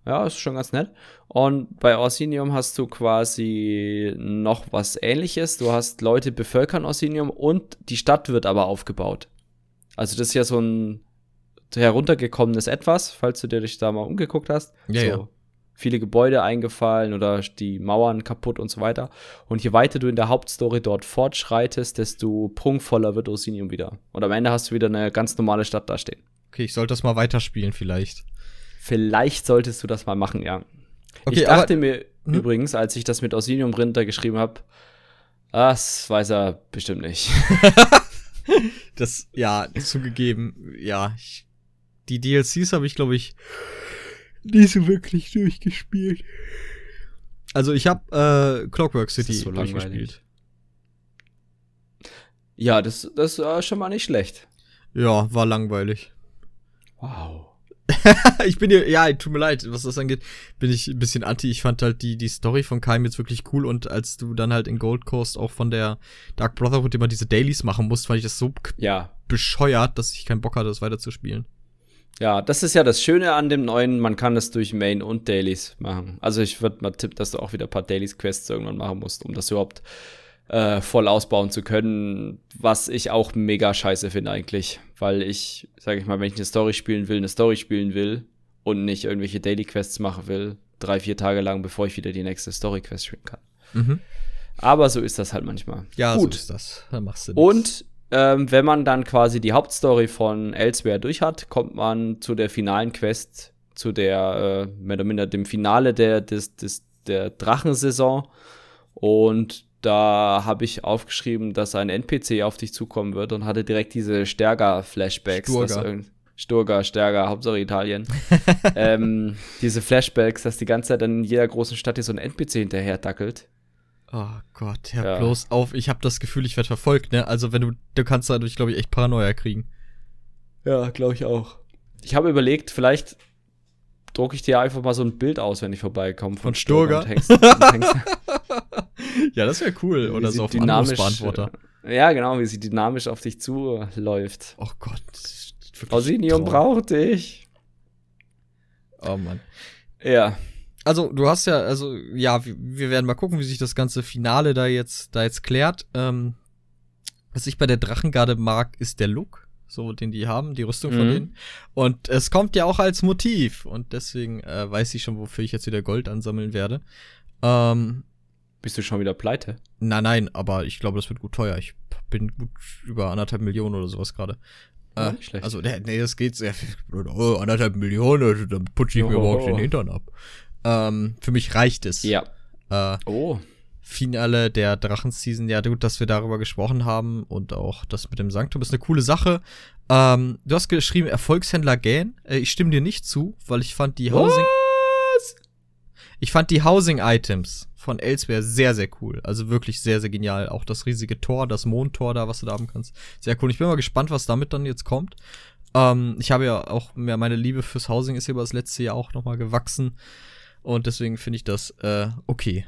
ja, ist schon ganz nett. Und bei Orsinium hast du quasi noch was ähnliches. Du hast Leute bevölkern Orsinium und die Stadt wird aber aufgebaut. Also das ist ja so ein heruntergekommenes Etwas, falls du dir dich da mal umgeguckt hast. Ja, so ja. Viele Gebäude eingefallen oder die Mauern kaputt und so weiter. Und je weiter du in der Hauptstory dort fortschreitest, desto prunkvoller wird Orsinium wieder. Und am Ende hast du wieder eine ganz normale Stadt da stehen. Okay, ich sollte das mal weiterspielen vielleicht. Vielleicht solltest du das mal machen, ja. Okay, ich dachte aber- mir Hm? übrigens, als ich das mit Orsinium Rinder geschrieben habe, das weiß er bestimmt nicht. Das, ja, zugegeben, ja. Ich, die DLCs habe ich, glaube ich, nie so wirklich durchgespielt. Also ich habe äh, Clockwork City ist so langweilig. durchgespielt. ja, das, das war schon mal nicht schlecht. Ja, war langweilig. Wow. ich bin hier, ja, tut mir leid, was das angeht, bin ich ein bisschen anti. Ich fand halt die, die Story von Keim jetzt wirklich cool und als du dann halt in Gold Coast auch von der Dark Brotherhood immer diese Dailies machen musst, fand ich das so Ja. bescheuert, dass ich keinen Bock hatte, das weiterzuspielen. Ja, das ist ja das Schöne an dem neuen, man kann das durch Main und Dailies machen. Also ich würde mal tippen, dass du auch wieder ein paar Dailies-Quests irgendwann machen musst, um das überhaupt äh, voll ausbauen zu können, was ich auch mega scheiße finde eigentlich. Weil ich, sage ich mal, wenn ich eine Story spielen will, eine Story spielen will und nicht irgendwelche Daily-Quests machen will, drei, vier Tage lang, bevor ich wieder die nächste Story-Quest spielen kann. Mhm. Aber so ist das halt manchmal. Ja, Gut. so ist das. Da machst du nix. Und ähm, wenn man dann quasi die Hauptstory von Elsewhere durch hat, kommt man zu der finalen Quest, zu der, äh, mehr oder minder dem Finale der, des, des, der Drachensaison. Und da habe ich aufgeschrieben, dass ein NPC auf dich zukommen wird und hatte direkt diese Stärker-Flashbacks. irgend- Sturga, Stärker, Hauptsache Italien. ähm, diese Flashbacks, dass die ganze Zeit dann in jeder großen Stadt hier so ein NPC hinterher dackelt. Oh Gott, hör Ja. bloß auf. Ich habe das Gefühl, ich werde verfolgt, ne? Also wenn du, du kannst dadurch, glaube ich, echt Paranoia kriegen. Ja, glaube ich auch. Ich habe überlegt, vielleicht drucke ich dir einfach mal so ein Bild aus, wenn ich vorbeikomme. Von Sturga? und hängst- und hängst- ja, das wäre cool. Oder sie so auf dem dynamisch- Anrufsbeantworter. Ja, genau, wie sie dynamisch auf dich zuläuft. Oh Gott. Traum. braucht dich. Oh Mann. Ja. Also, du hast ja, also, ja, wir, wir werden mal gucken, wie sich das ganze Finale da jetzt, da jetzt klärt. Ähm, was ich bei der Drachengarde mag, ist der Look, so den die haben, die Rüstung von Mhm. denen. Und es kommt ja auch als Motiv. Und deswegen äh, weiß ich schon, wofür ich jetzt wieder Gold ansammeln werde. Ähm, Bist du schon wieder pleite? nein, nein, aber ich glaube, das wird gut teuer. Ich bin gut über anderthalb Millionen oder sowas gerade. Äh. Also, nee, das geht sehr viel. Oh, anderthalb Millionen, damit putsche ich mir überhaupt den Hintern ab. Ähm, für mich reicht es. Ja. Äh, Oh. Finale der Drachenseason. Ja, gut, dass wir darüber gesprochen haben und auch das mit dem Sanktum ist eine coole Sache. Ähm, du hast geschrieben, Erfolgshändler gähn. Äh, ich stimme dir nicht zu, weil ich fand die Housing, Was? ich fand die Housing-Items von Elsewhere sehr, sehr cool. Also wirklich sehr, sehr genial. Auch das riesige Tor, das Mondtor da, was du da haben kannst. Sehr cool. Ich bin mal gespannt, was damit dann jetzt kommt. Ähm, ich habe ja auch mehr, meine Liebe fürs Housing ist über das letzte Jahr auch nochmal gewachsen. Und deswegen finde ich das äh, okay.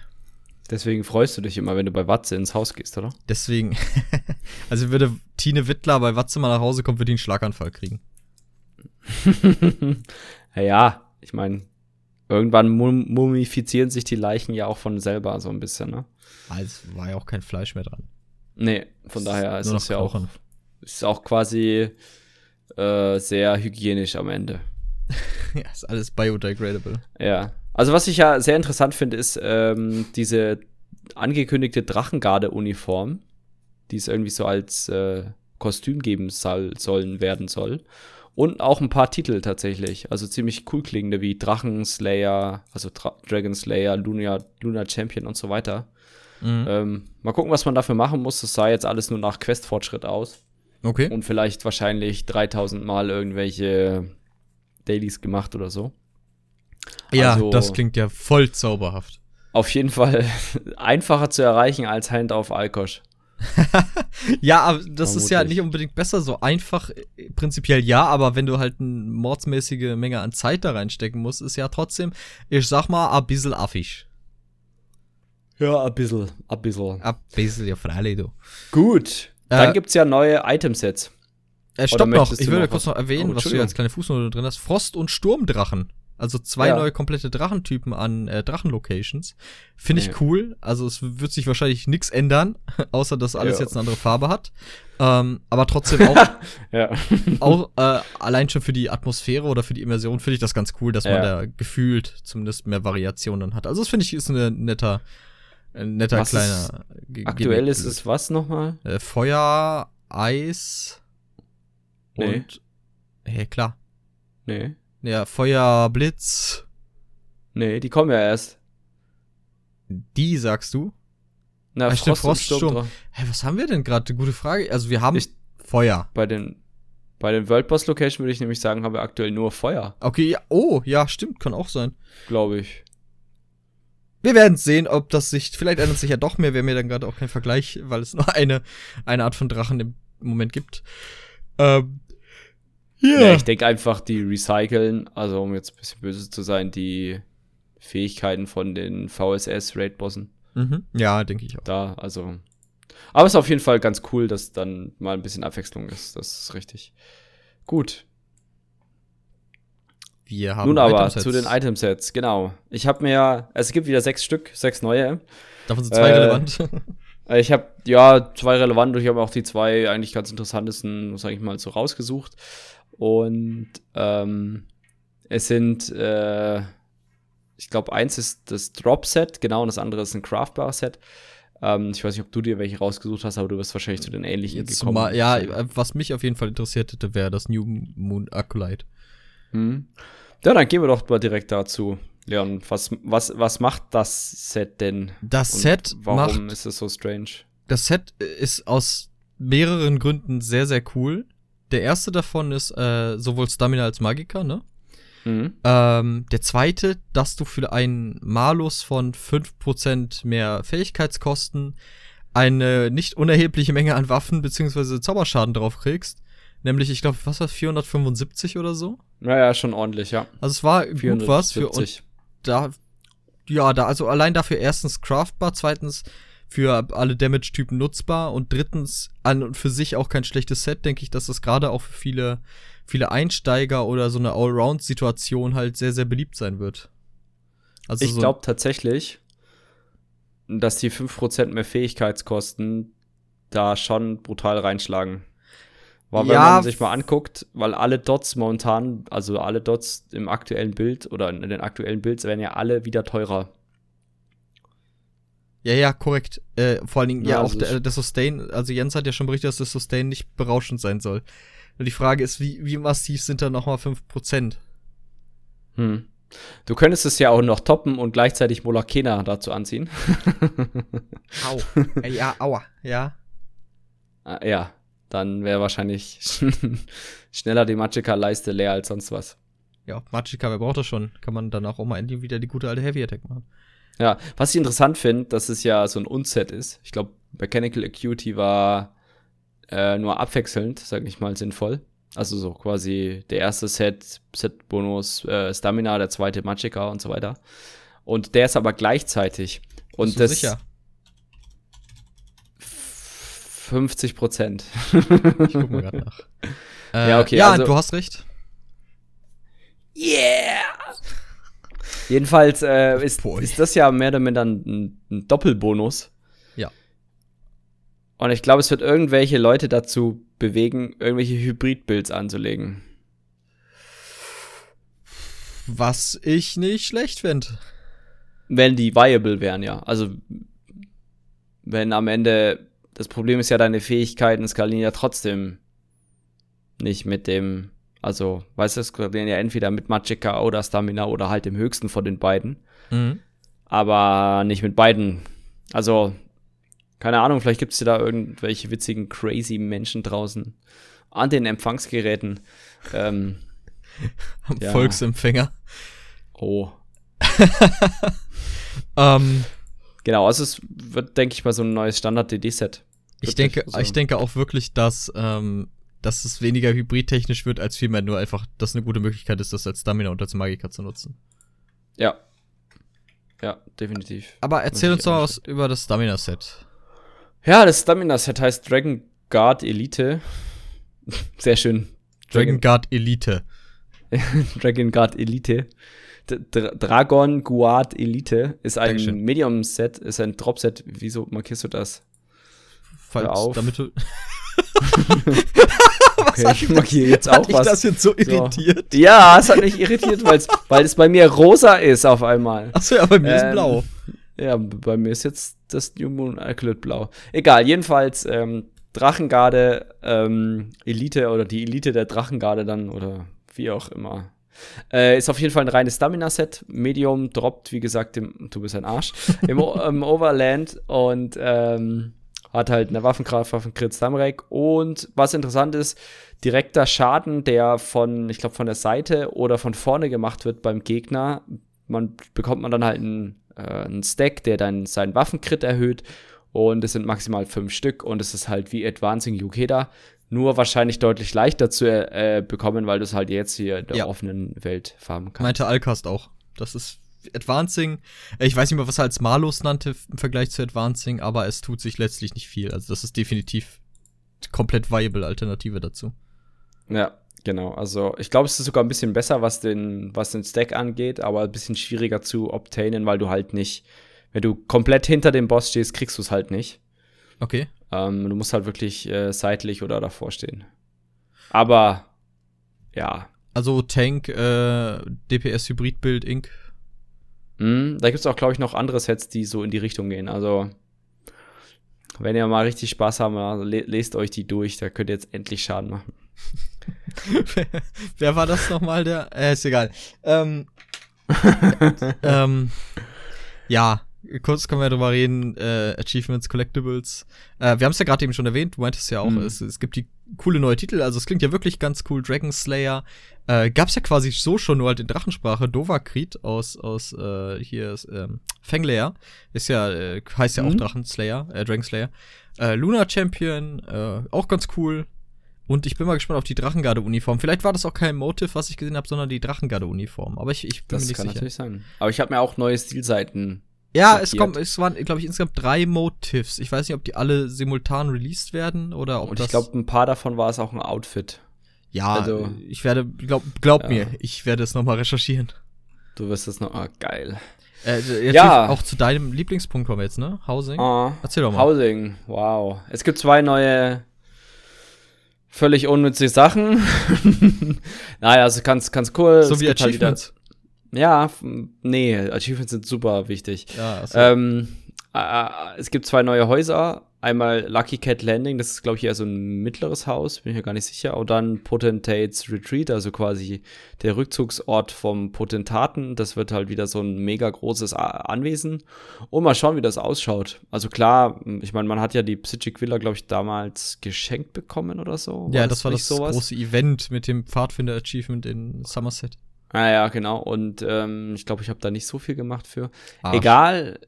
Deswegen freust du dich immer, wenn du bei Watze ins Haus gehst, oder? Deswegen, also würde Tine Wittler bei Watze mal nach Hause kommen, würde die einen Schlaganfall kriegen. ja, ja, ich meine, irgendwann mum mumifizieren sich die Leichen ja auch von selber so ein bisschen, ne? Also war ja auch kein Fleisch mehr dran. Nee, von daher ist es ja auch, ist auch quasi äh, sehr hygienisch am Ende. ja, ist alles biodegradable. Ja. Also was ich ja sehr interessant finde, ist ähm, diese angekündigte Drachengarde-Uniform, die es irgendwie so als äh, Kostüm geben soll, sollen werden soll. Und auch ein paar Titel tatsächlich. Also ziemlich cool klingende wie Drachenslayer, also Dra Dragon Slayer, Luna, Luna Champion und so weiter. Mhm. Ähm, mal gucken, was man dafür machen muss. Das sah jetzt alles nur nach Quest-Fortschritt aus. Okay. Und vielleicht wahrscheinlich 3000 Mal irgendwelche Dailies gemacht oder so. Ja, also- das klingt ja voll zauberhaft. Auf jeden Fall einfacher zu erreichen als Hand auf Alkosch. Ja, aber das ist ja Vermutlich. nicht unbedingt besser. So einfach, äh, prinzipiell ja, aber wenn du halt eine mordsmäßige Menge an Zeit da reinstecken musst, ist ja trotzdem, ich sag mal, ein bisschen affig. Ja, ein bisschen, ein bisschen. Ein bisschen, ja, freilich, du. Gut. Dann Äh, gibt's ja neue Itemsets. Äh, stopp noch, ich würde kurz noch erwähnen, Oh, was du Entschuldigung. als kleine Fußnote drin hast. Frost- und Sturmdrachen. Also zwei Ja. neue komplette Drachentypen an äh, Drachenlocations. Finde ich Ja. cool. Also es wird sich wahrscheinlich nichts ändern, außer dass alles Ja. jetzt eine andere Farbe hat. Ähm, aber trotzdem auch, auch äh, allein schon für die Atmosphäre oder für die Immersion finde ich das ganz cool, dass man da gefühlt zumindest mehr Variationen hat. Also das finde ich ist ein netter, ein netter Was kleiner. Ge- Aktuell ist es was nochmal? äh, Feuer, Eis Nee. und hey, klar. Nee. Ja, Feuer, Blitz, Nee, die kommen ja erst. die sagst du? Na, Ah, stimmt, Frost und Froststurm. Sturm. dra- Hä, was haben wir denn gerade? Gute Frage. Also wir haben Ich- Feuer. Bei den, bei den World Boss Location würde ich nämlich sagen, haben wir aktuell nur Feuer, Okay, ja, oh, ja, stimmt, kann auch sein. glaube ich. Wir werden sehen, ob das sich, vielleicht ändert sich ja doch mehr. Haben ja dann gerade auch keinen Vergleich, weil es nur eine, eine Art von Drachen im Moment gibt. Ähm, ja. Ja, ich denke einfach, die recyceln, also um jetzt ein bisschen böse zu sein, die Fähigkeiten von den VSS-Raid-Bossen. mhm. ja, denke ich auch. da, also. Aber es ist auf jeden Fall ganz cool, dass dann mal ein bisschen Abwechslung ist. Das ist richtig. Gut. Wir haben Nun aber zu den Itemsets, genau. Ich habe mir, es gibt wieder sechs Stück, sechs neue. Davon sind zwei Äh, relevant. Äh, Ich habe ja zwei relevant und ich habe auch die zwei eigentlich ganz interessantesten, sage ich mal, so rausgesucht. Und ähm, es sind, äh, ich glaube, eins ist das Drop-Set, genau, und das andere ist ein Craftbar-Set. Ähm, ich weiß nicht, ob du dir welche rausgesucht hast, aber du wirst wahrscheinlich zu den ähnlichen Jetzt gekommen. mal, ja, äh, was mich auf jeden Fall interessiert hätte, wäre das New Moon Acolyte. Hm. Ja, dann gehen wir doch mal direkt dazu. Leon, was, was, was macht das Set denn? Das Und Set warum macht ist es so strange? Das Set ist aus mehreren Gründen sehr, sehr cool. Der erste davon ist äh, sowohl Stamina als Magiker, ne? Mhm. Ähm, der zweite, dass du für einen Malus von 5% mehr Fähigkeitskosten eine nicht unerhebliche Menge an Waffen bzw. Zauberschaden drauf kriegst. Nämlich, ich glaube, was war das, 475 oder so? Naja, schon ordentlich, ja. Also es war gut was für und 470. da, ja, da, also allein dafür erstens craftbar, zweitens für alle Damage-Typen nutzbar und drittens an und für sich auch kein schlechtes Set, denke ich, dass das gerade auch für viele, viele Einsteiger oder so eine Allround-Situation halt sehr, sehr beliebt sein wird. Also ich so- glaube tatsächlich, dass die 5% mehr Fähigkeitskosten da schon brutal reinschlagen. Weil wenn Ja, man sich mal anguckt, weil alle Dots momentan, also alle Dots im aktuellen Bild oder in den aktuellen Builds werden ja alle wieder teurer. Ja, ja, korrekt. Äh, vor allen Dingen, ja, Ja, auch also der, ich- der Sustain, also Jens hat ja schon berichtet, dass das Sustain nicht berauschend sein soll. Nur die Frage ist, wie, wie massiv sind da nochmal 5%? Hm. Du könntest es ja auch noch toppen und gleichzeitig Molakena dazu anziehen. Au. Äh, ja, aua. Ja. Ah, ja, dann wäre wahrscheinlich schneller die Magicka-Leiste leer als sonst was. Ja, Magicka, wer braucht das schon? Kann man dann auch mal endlich wieder die gute alte Heavy Attack machen. Ja, was ich interessant finde, dass es ja so ein Unset ist. Ich glaube, Mechanical Acuity war äh, nur abwechselnd, sage ich mal, sinnvoll. Also so quasi der erste Set, Set-Bonus äh, Stamina, der zweite Magicka und so weiter. Und der ist aber gleichzeitig. Und Bist du das sicher? 50 Prozent. Ich guck mal gerade nach. Äh, Ja, okay, Ja, also- du hast recht. Yeah! Jedenfalls äh, ist, Boy. ist das ja mehr oder minder ein, ein Doppelbonus. Ja. Und ich glaube, es wird irgendwelche Leute dazu bewegen, irgendwelche Hybrid-Builds anzulegen. Was ich nicht schlecht finde. Wenn die viable wären, ja. Also, wenn am Ende, das Problem ist ja, deine Fähigkeiten skalieren ja trotzdem nicht mit dem, also, weißt du, es skalieren ja entweder mit Magicka oder Stamina oder halt dem höchsten von den beiden. Mhm. aber nicht mit beiden. Also, keine Ahnung, vielleicht gibt es ja da irgendwelche witzigen, crazy Menschen draußen an den Empfangsgeräten. Ähm, Am Ja. Volksempfänger. oh. Ähm, Genau, also es wird, denke ich mal, so ein neues Standard-DD-Set. ich denke, also- ich denke auch wirklich, dass, ähm, dass es weniger hybridtechnisch wird, als vielmehr nur einfach, dass eine gute Möglichkeit ist, das als Stamina und als Magika zu nutzen. Ja. Ja, definitiv. Aber erzähl uns doch was über das Stamina-Set. Ja, das Stamina-Set heißt Dragon Guard Elite. Sehr schön. Dragon Guard Elite. Dragon Guard Elite. Dra Dragon Guard Elite ist ein. Medium-Set, ist ein Drop-Set. Wieso markierst du das? Falls, damit du. Okay, ich markiere jetzt auch dich was. das jetzt so irritiert? Ja, es hat mich irritiert, weil es bei mir rosa ist auf einmal. Achso, ja, bei mir ist Ähm, blau. Ja, bei mir ist jetzt das New Moon Alkalit blau. Egal, jedenfalls ähm, Drachengarde ähm, Elite oder die Elite der Drachengarde dann oder wie auch immer. Äh, ist auf jeden Fall ein reines Stamina-Set. Medium droppt, wie gesagt, im, du bist ein Arsch, im, im Overland und ähm, hat halt eine Waffenkraft, Waffenkrit, Stamrek. Und was interessant ist, direkter Schaden, der von, ich glaube, von der Seite oder von vorne gemacht wird beim Gegner, man bekommt man dann halt einen, äh, einen Stack, der dann seinen Waffenkrit erhöht. Und es sind maximal fünf Stück und es ist halt wie Advancing Yukeda. Nur wahrscheinlich deutlich leichter zu äh, bekommen, weil du es halt jetzt hier in der Ja. offenen Welt farmen kannst. Meinte Alcast auch. Das ist Advancing. Äh, Ich weiß nicht mehr, was er als Malus nannte im Vergleich zu Advancing, aber es tut sich letztlich nicht viel. Also das ist definitiv komplett viable Alternative dazu. Ja, genau. Also ich glaube, es ist sogar ein bisschen besser, was den, was den Stack angeht, aber ein bisschen schwieriger zu obtainen, weil du halt nicht, wenn du komplett hinter dem Boss stehst, kriegst du es halt nicht. Okay. Ähm, du musst halt wirklich äh, seitlich oder davor stehen. Aber ja, Also Tank, äh, DPS Hybrid Build Inc. Mhm, da gibt es auch, glaube ich, noch andere Sets, die so in die Richtung gehen. Also, wenn ihr mal richtig Spaß haben, also le lest euch die durch, da könnt ihr jetzt endlich Schaden machen. Wer war das nochmal, der? Äh, ist egal. Ähm, ähm, ja, kurz können wir drüber reden. Äh, Achievements, Collectibles. Äh, wir haben es ja gerade eben schon erwähnt. Du meintest ja auch, Mhm. es, es gibt die coole neue Titel. Also es klingt ja wirklich ganz cool. Dragon Slayer. Äh, gab's ja quasi so schon nur halt in Drachensprache. Dovakrit aus aus äh, hier ist, ähm, Fanglair ist ja äh, heißt ja auch Mhm. Drachenslayer, äh, Dragon Slayer. Äh, Luna Champion, äh, auch ganz cool. Und ich bin mal gespannt auf die Drachengarde-Uniform. Vielleicht war das auch kein Motive, was ich gesehen habe, sondern die Drachengarde-Uniform. Aber ich, ich bin Das mir nicht kann sicher. natürlich sein. Aber ich habe mir auch neue Stilseiten. Ja, es kommt, es waren, glaube ich, insgesamt drei Motives. Ich weiß nicht, ob die alle simultan released werden oder ob Und ich glaube, ein paar davon war es auch ein Outfit. ja, also- ich werde, glaub, glaub Ja. mir, ich werde es nochmal recherchieren. Du wirst es noch. Ah, geil. Äh, Ja. Auch zu deinem Lieblingspunkt kommen wir jetzt, ne? Housing. Ah, Erzähl doch mal. Housing, wow. Es gibt zwei neue völlig unnützige Sachen. naja, also ganz, ganz cool. so Es wie halt Achievements. Ja, nee, Achievements sind super wichtig. ja, also, Ähm, äh, es gibt zwei neue Häuser einmal Lucky Cat Landing, das ist, glaube ich, eher so ein mittleres Haus, bin ich ja gar nicht sicher. Und dann Potentates Retreat, also quasi der Rückzugsort vom Potentaten. Das wird halt wieder so ein mega großes Anwesen. Und mal schauen, wie das ausschaut. Also klar, ich meine, man hat ja die Psychic Villa, glaube ich, damals geschenkt bekommen oder so. Ja, war das, das war das sowas? große Event mit dem Pfadfinder Achievement in Somerset. Ah ja, genau. Und ähm, ich glaube, ich habe da nicht so viel gemacht für. Arsch. Egal,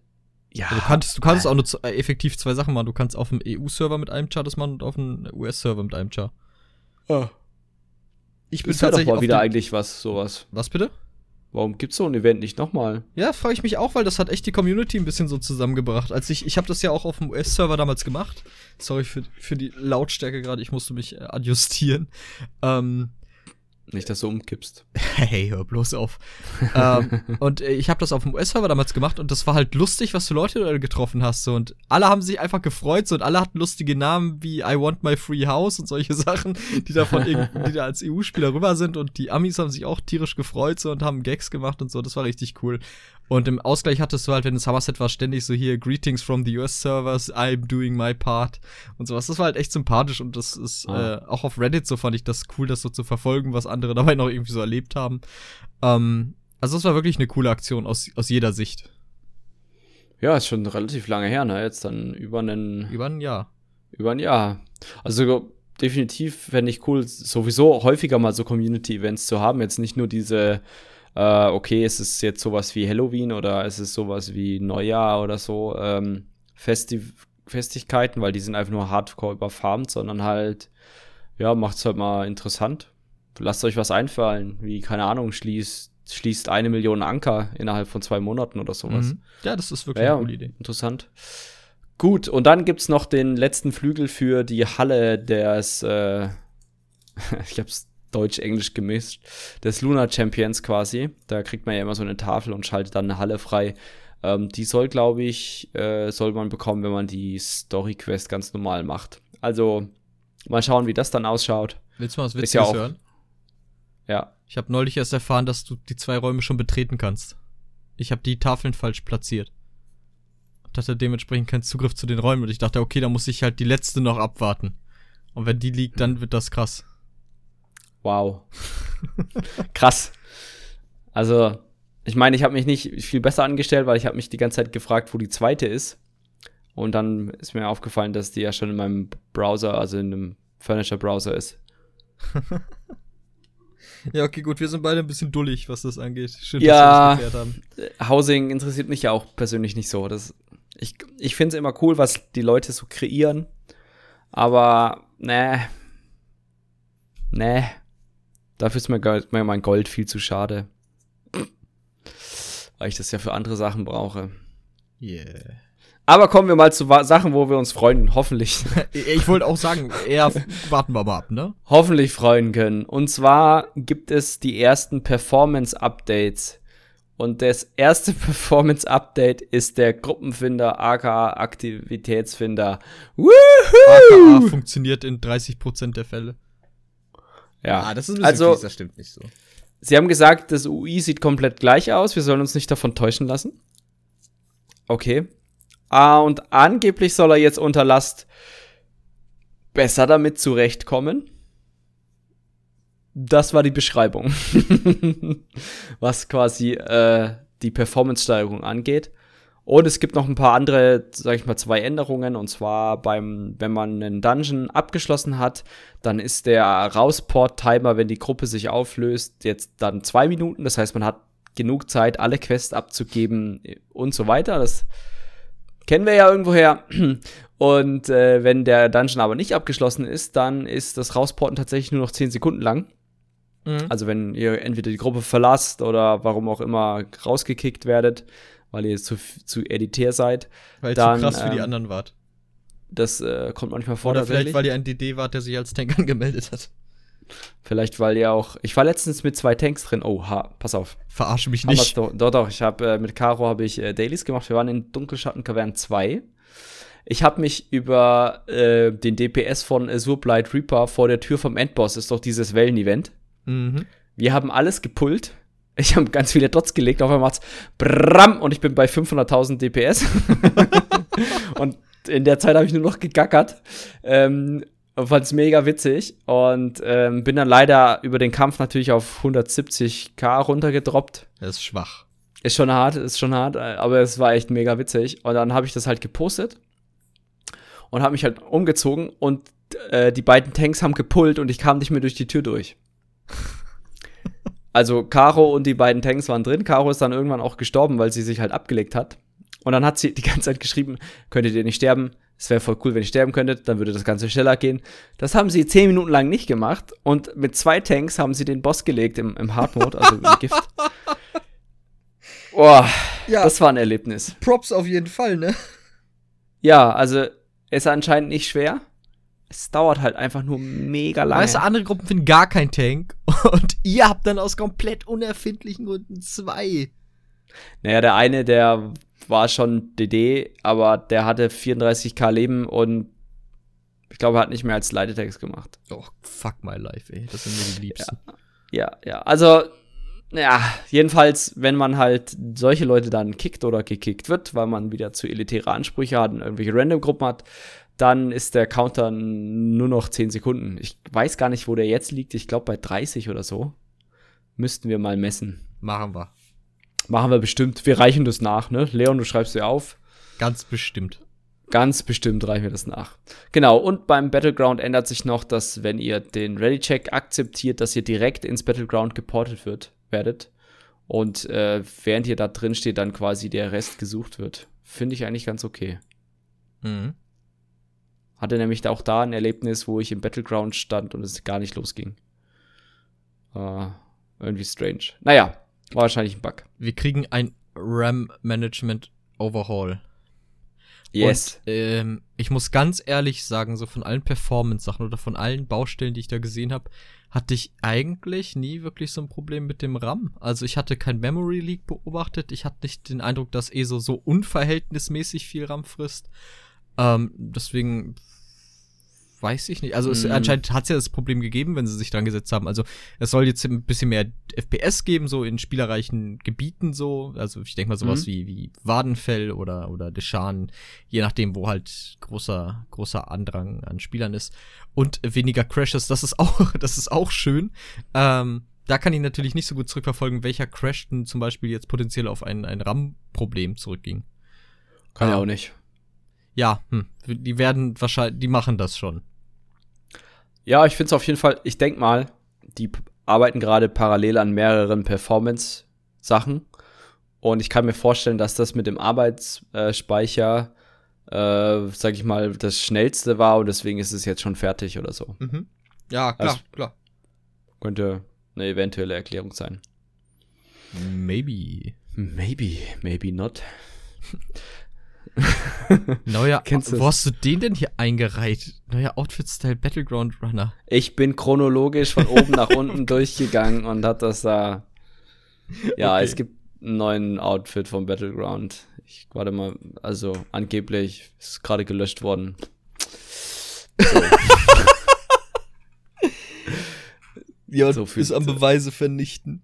ja. Also du kannst, du kannst auch nur äh, effektiv zwei Sachen machen. Du kannst auf dem EU-Server mit einem Char das machen und auf dem US-Server mit einem Char. Oh. Ich bin tatsächlich doch mal wieder eigentlich was, sowas. Was bitte? Warum gibt's so ein Event nicht nochmal? Ja, frage ich mich auch, weil das hat echt die Community ein bisschen so zusammengebracht. Als ich, ich habe das ja auch auf dem US-Server damals gemacht. Sorry für, für die Lautstärke gerade, ich musste mich äh, adjustieren. Ähm, nicht, dass du umkippst. Hey, hör bloß auf. ähm, und äh, ich habe das auf dem US-Server damals gemacht und das war halt lustig, was für Leute du getroffen hast. So. Und alle haben sich einfach gefreut so, und alle hatten lustige Namen wie I Want My Free House und solche Sachen, die da, von die da als EU-Spieler rüber sind. Und die Amis haben sich auch tierisch gefreut so, und haben Gags gemacht und so. Das war richtig cool. Und im Ausgleich hattest du halt, wenn es Somerset war, ständig so hier Greetings from the US Servers, I'm doing my part und sowas. Das war halt echt sympathisch und das ist ah. äh, auch auf Reddit so fand ich das cool, das so zu verfolgen, was andere dabei noch irgendwie so erlebt haben. Ähm, also das war wirklich eine coole Aktion aus, aus jeder Sicht. Ja, ist schon relativ lange her, ne? Jetzt dann über einen. Über ein Jahr. Über ein Jahr. Also definitiv fände ich cool, sowieso häufiger mal so Community-Events zu haben. Jetzt nicht nur diese äh, okay, ist es jetzt sowas wie Halloween oder ist es sowas wie Neujahr oder so, ähm, Festiv Festigkeiten, weil die sind einfach nur hardcore überfarmt, sondern halt, ja, macht es halt mal interessant. Lasst euch was einfallen, wie, keine Ahnung, schließt, schließt eine Million Anker innerhalb von zwei Monaten oder sowas. Mhm. Ja, das ist wirklich ja, eine coole Idee. Interessant. Gut, und dann gibt's noch den letzten Flügel für die Halle des, äh, ich hab's Deutsch-Englisch gemischt, des Lunar Champions quasi. Da kriegt man ja immer so eine Tafel und schaltet dann eine Halle frei. Ähm, die soll, glaube ich, äh, soll man bekommen, wenn man die Story-Quest ganz normal macht. Also, mal schauen, wie das dann ausschaut. Willst du mal was Witziges ja hören? Ja. Ich habe neulich erst erfahren, dass du die zwei Räume schon betreten kannst. Ich habe die Tafeln falsch platziert. Und hatte dementsprechend keinen Zugriff zu den Räumen. Und ich dachte, okay, da muss ich halt die letzte noch abwarten. Und wenn die liegt, dann wird das krass. Wow. Krass. Also, ich meine, ich habe mich nicht viel besser angestellt, weil ich habe mich die ganze Zeit gefragt, wo die zweite ist. Und dann ist mir aufgefallen, dass die ja schon in meinem Browser, also in einem Furniture-Browser ist. ja, okay, gut, wir sind beide ein bisschen dullig, was das angeht. Schön, ja, dass wir das haben. Housing interessiert mich ja auch persönlich nicht so. Das, ich ich finde es immer cool, was die Leute so kreieren. Aber, ne, ne, Dafür ist mir mein Gold viel zu schade. Weil ich das ja für andere Sachen brauche. Yeah. Aber kommen wir mal zu Sachen, wo wir uns freuen, hoffentlich. ich wollte auch sagen, eher warten wir mal ab, ne? Hoffentlich freuen können. Und zwar gibt es die ersten Performance-Updates. Und das erste Performance-Update ist der Gruppenfinder, aka Aktivitätsfinder. Woohoo! AKA funktioniert in 30% der Fälle. Ja, ah, das ist ein bisschen also, fies, das stimmt nicht so. Sie haben gesagt, das UI sieht komplett gleich aus. Wir sollen uns nicht davon täuschen lassen. Okay. Ah, und angeblich soll er jetzt unter Last besser damit zurechtkommen. Das war die Beschreibung. Was quasi äh, die Performance-Steuerung angeht. Und es gibt noch ein paar andere, sag ich mal, zwei Änderungen. Und zwar beim, wenn man einen Dungeon abgeschlossen hat, dann ist der Rausport-Timer, wenn die Gruppe sich auflöst, jetzt dann zwei Minuten. Das heißt, man hat genug Zeit, alle Quests abzugeben und so weiter. Das kennen wir ja irgendwoher. Und äh, wenn der Dungeon aber nicht abgeschlossen ist, dann ist das Rausporten tatsächlich nur noch zehn Sekunden lang. Mhm. Also wenn ihr entweder die Gruppe verlasst oder warum auch immer rausgekickt werdet, weil ihr zu, zu editär seid. Weil ihr zu krass ähm, für die ähm, anderen wart. Das äh, kommt manchmal vor. Oder vielleicht, weil ihr ein DD wart, der sich als Tank angemeldet hat. Vielleicht, weil ihr auch. Ich war letztens mit zwei Tanks drin. Oh, ha, pass auf. Verarsche mich nicht. Doch, doch, doch. Ich habe äh, mit Caro habe ich äh, Dailies gemacht. Wir waren in Dunkelschatten Cavern 2. Ich habe mich über äh, den DPS von Azure Blight Reaper vor der Tür vom Endboss, ist doch dieses Wellen-Event. Mhm. Wir haben alles gepullt. Ich habe ganz viele Dots gelegt, auf einmal macht's Bram und ich bin bei 500.000 DPS. und in der Zeit habe ich nur noch gegackert. Ähm, und fand es mega witzig und ähm, bin dann leider über den Kampf natürlich auf 170k runtergedroppt. Das ist schwach. Ist schon hart, ist schon hart, aber es war echt mega witzig. Und dann habe ich das halt gepostet und habe mich halt umgezogen und äh, die beiden Tanks haben gepullt und ich kam nicht mehr durch die Tür durch. also Caro und die beiden Tanks waren drin. Caro ist dann irgendwann auch gestorben, weil sie sich halt abgelegt hat. Und dann hat sie die ganze Zeit geschrieben, könntet ihr nicht sterben? Es wäre voll cool, wenn ihr sterben könntet, dann würde das Ganze schneller gehen. Das haben sie zehn Minuten lang nicht gemacht und mit zwei Tanks haben sie den Boss gelegt im, im Hard Mode, also im Gift. Boah, ja, das war ein Erlebnis. Props auf jeden Fall, ne? Ja, also ist anscheinend nicht schwer. Es dauert halt einfach nur mega lange. Weißt du, andere Gruppen finden gar kein Tank und ihr habt dann aus komplett unerfindlichen Gründen zwei. Naja, der eine, der war schon DD, aber der hatte 34k Leben und ich glaube, er hat nicht mehr als Attacks gemacht. Oh, fuck my life, ey. Das sind mir die Liebsten. Ja, ja. ja. Also, ja, jedenfalls, wenn man halt solche Leute dann kickt oder gekickt wird, weil man wieder zu elitäre Ansprüche hat und irgendwelche Random-Gruppen hat, dann ist der Counter nur noch 10 Sekunden. Ich weiß gar nicht, wo der jetzt liegt. Ich glaube bei 30 oder so. Müssten wir mal messen. Machen wir. Machen wir bestimmt. Wir reichen das nach, ne? Leon, du schreibst dir auf. Ganz bestimmt. Ganz bestimmt reichen wir das nach. Genau, und beim Battleground ändert sich noch, dass wenn ihr den Ready-Check akzeptiert, dass ihr direkt ins Battleground geportet wird, werdet. Und äh, während ihr da drin steht, dann quasi der Rest gesucht wird. Finde ich eigentlich ganz okay. Mhm. Hatte nämlich auch da ein Erlebnis, wo ich im Battleground stand und es gar nicht losging. Uh, irgendwie strange. Naja, war wahrscheinlich ein Bug. Wir kriegen ein RAM-Management-Overhaul. Yes. Und, ähm, ich muss ganz ehrlich sagen, so von allen Performance-Sachen oder von allen Baustellen, die ich da gesehen habe, hatte ich eigentlich nie wirklich so ein Problem mit dem RAM. Also ich hatte kein Memory Leak beobachtet. Ich hatte nicht den Eindruck, dass ESO so unverhältnismäßig viel RAM frisst. Ähm, deswegen weiß ich nicht. Also es, mm. anscheinend hat es ja das Problem gegeben, wenn sie sich dran gesetzt haben. Also es soll jetzt ein bisschen mehr FPS geben, so in spielerreichen Gebieten so. Also ich denke mal sowas mm. wie, wie Wadenfell oder, oder Deschan, je nachdem, wo halt großer, großer Andrang an Spielern ist. Und weniger Crashes, das ist auch, das ist auch schön. Ähm, da kann ich natürlich nicht so gut zurückverfolgen, welcher Crash denn zum Beispiel jetzt potenziell auf ein, ein RAM-Problem zurückging. Kann ja ähm, auch nicht. Ja, hm, die werden wahrscheinlich, die machen das schon. Ja, ich finde es auf jeden Fall, ich denke mal, die arbeiten gerade parallel an mehreren Performance-Sachen. Und ich kann mir vorstellen, dass das mit dem Arbeitsspeicher, äh, sag ich mal, das schnellste war und deswegen ist es jetzt schon fertig oder so. Mhm. Ja, klar, also, klar. Könnte eine eventuelle Erklärung sein. Maybe. Maybe, maybe not. Neuer, wo hast du den denn hier eingereiht? Neuer Outfit-Style Battleground Runner. Ich bin chronologisch von oben nach unten durchgegangen und hat das da. Ja, okay. es gibt einen neuen Outfit vom Battleground. Ich warte mal, also angeblich ist gerade gelöscht worden. So. ja, so ist am Beweise vernichten.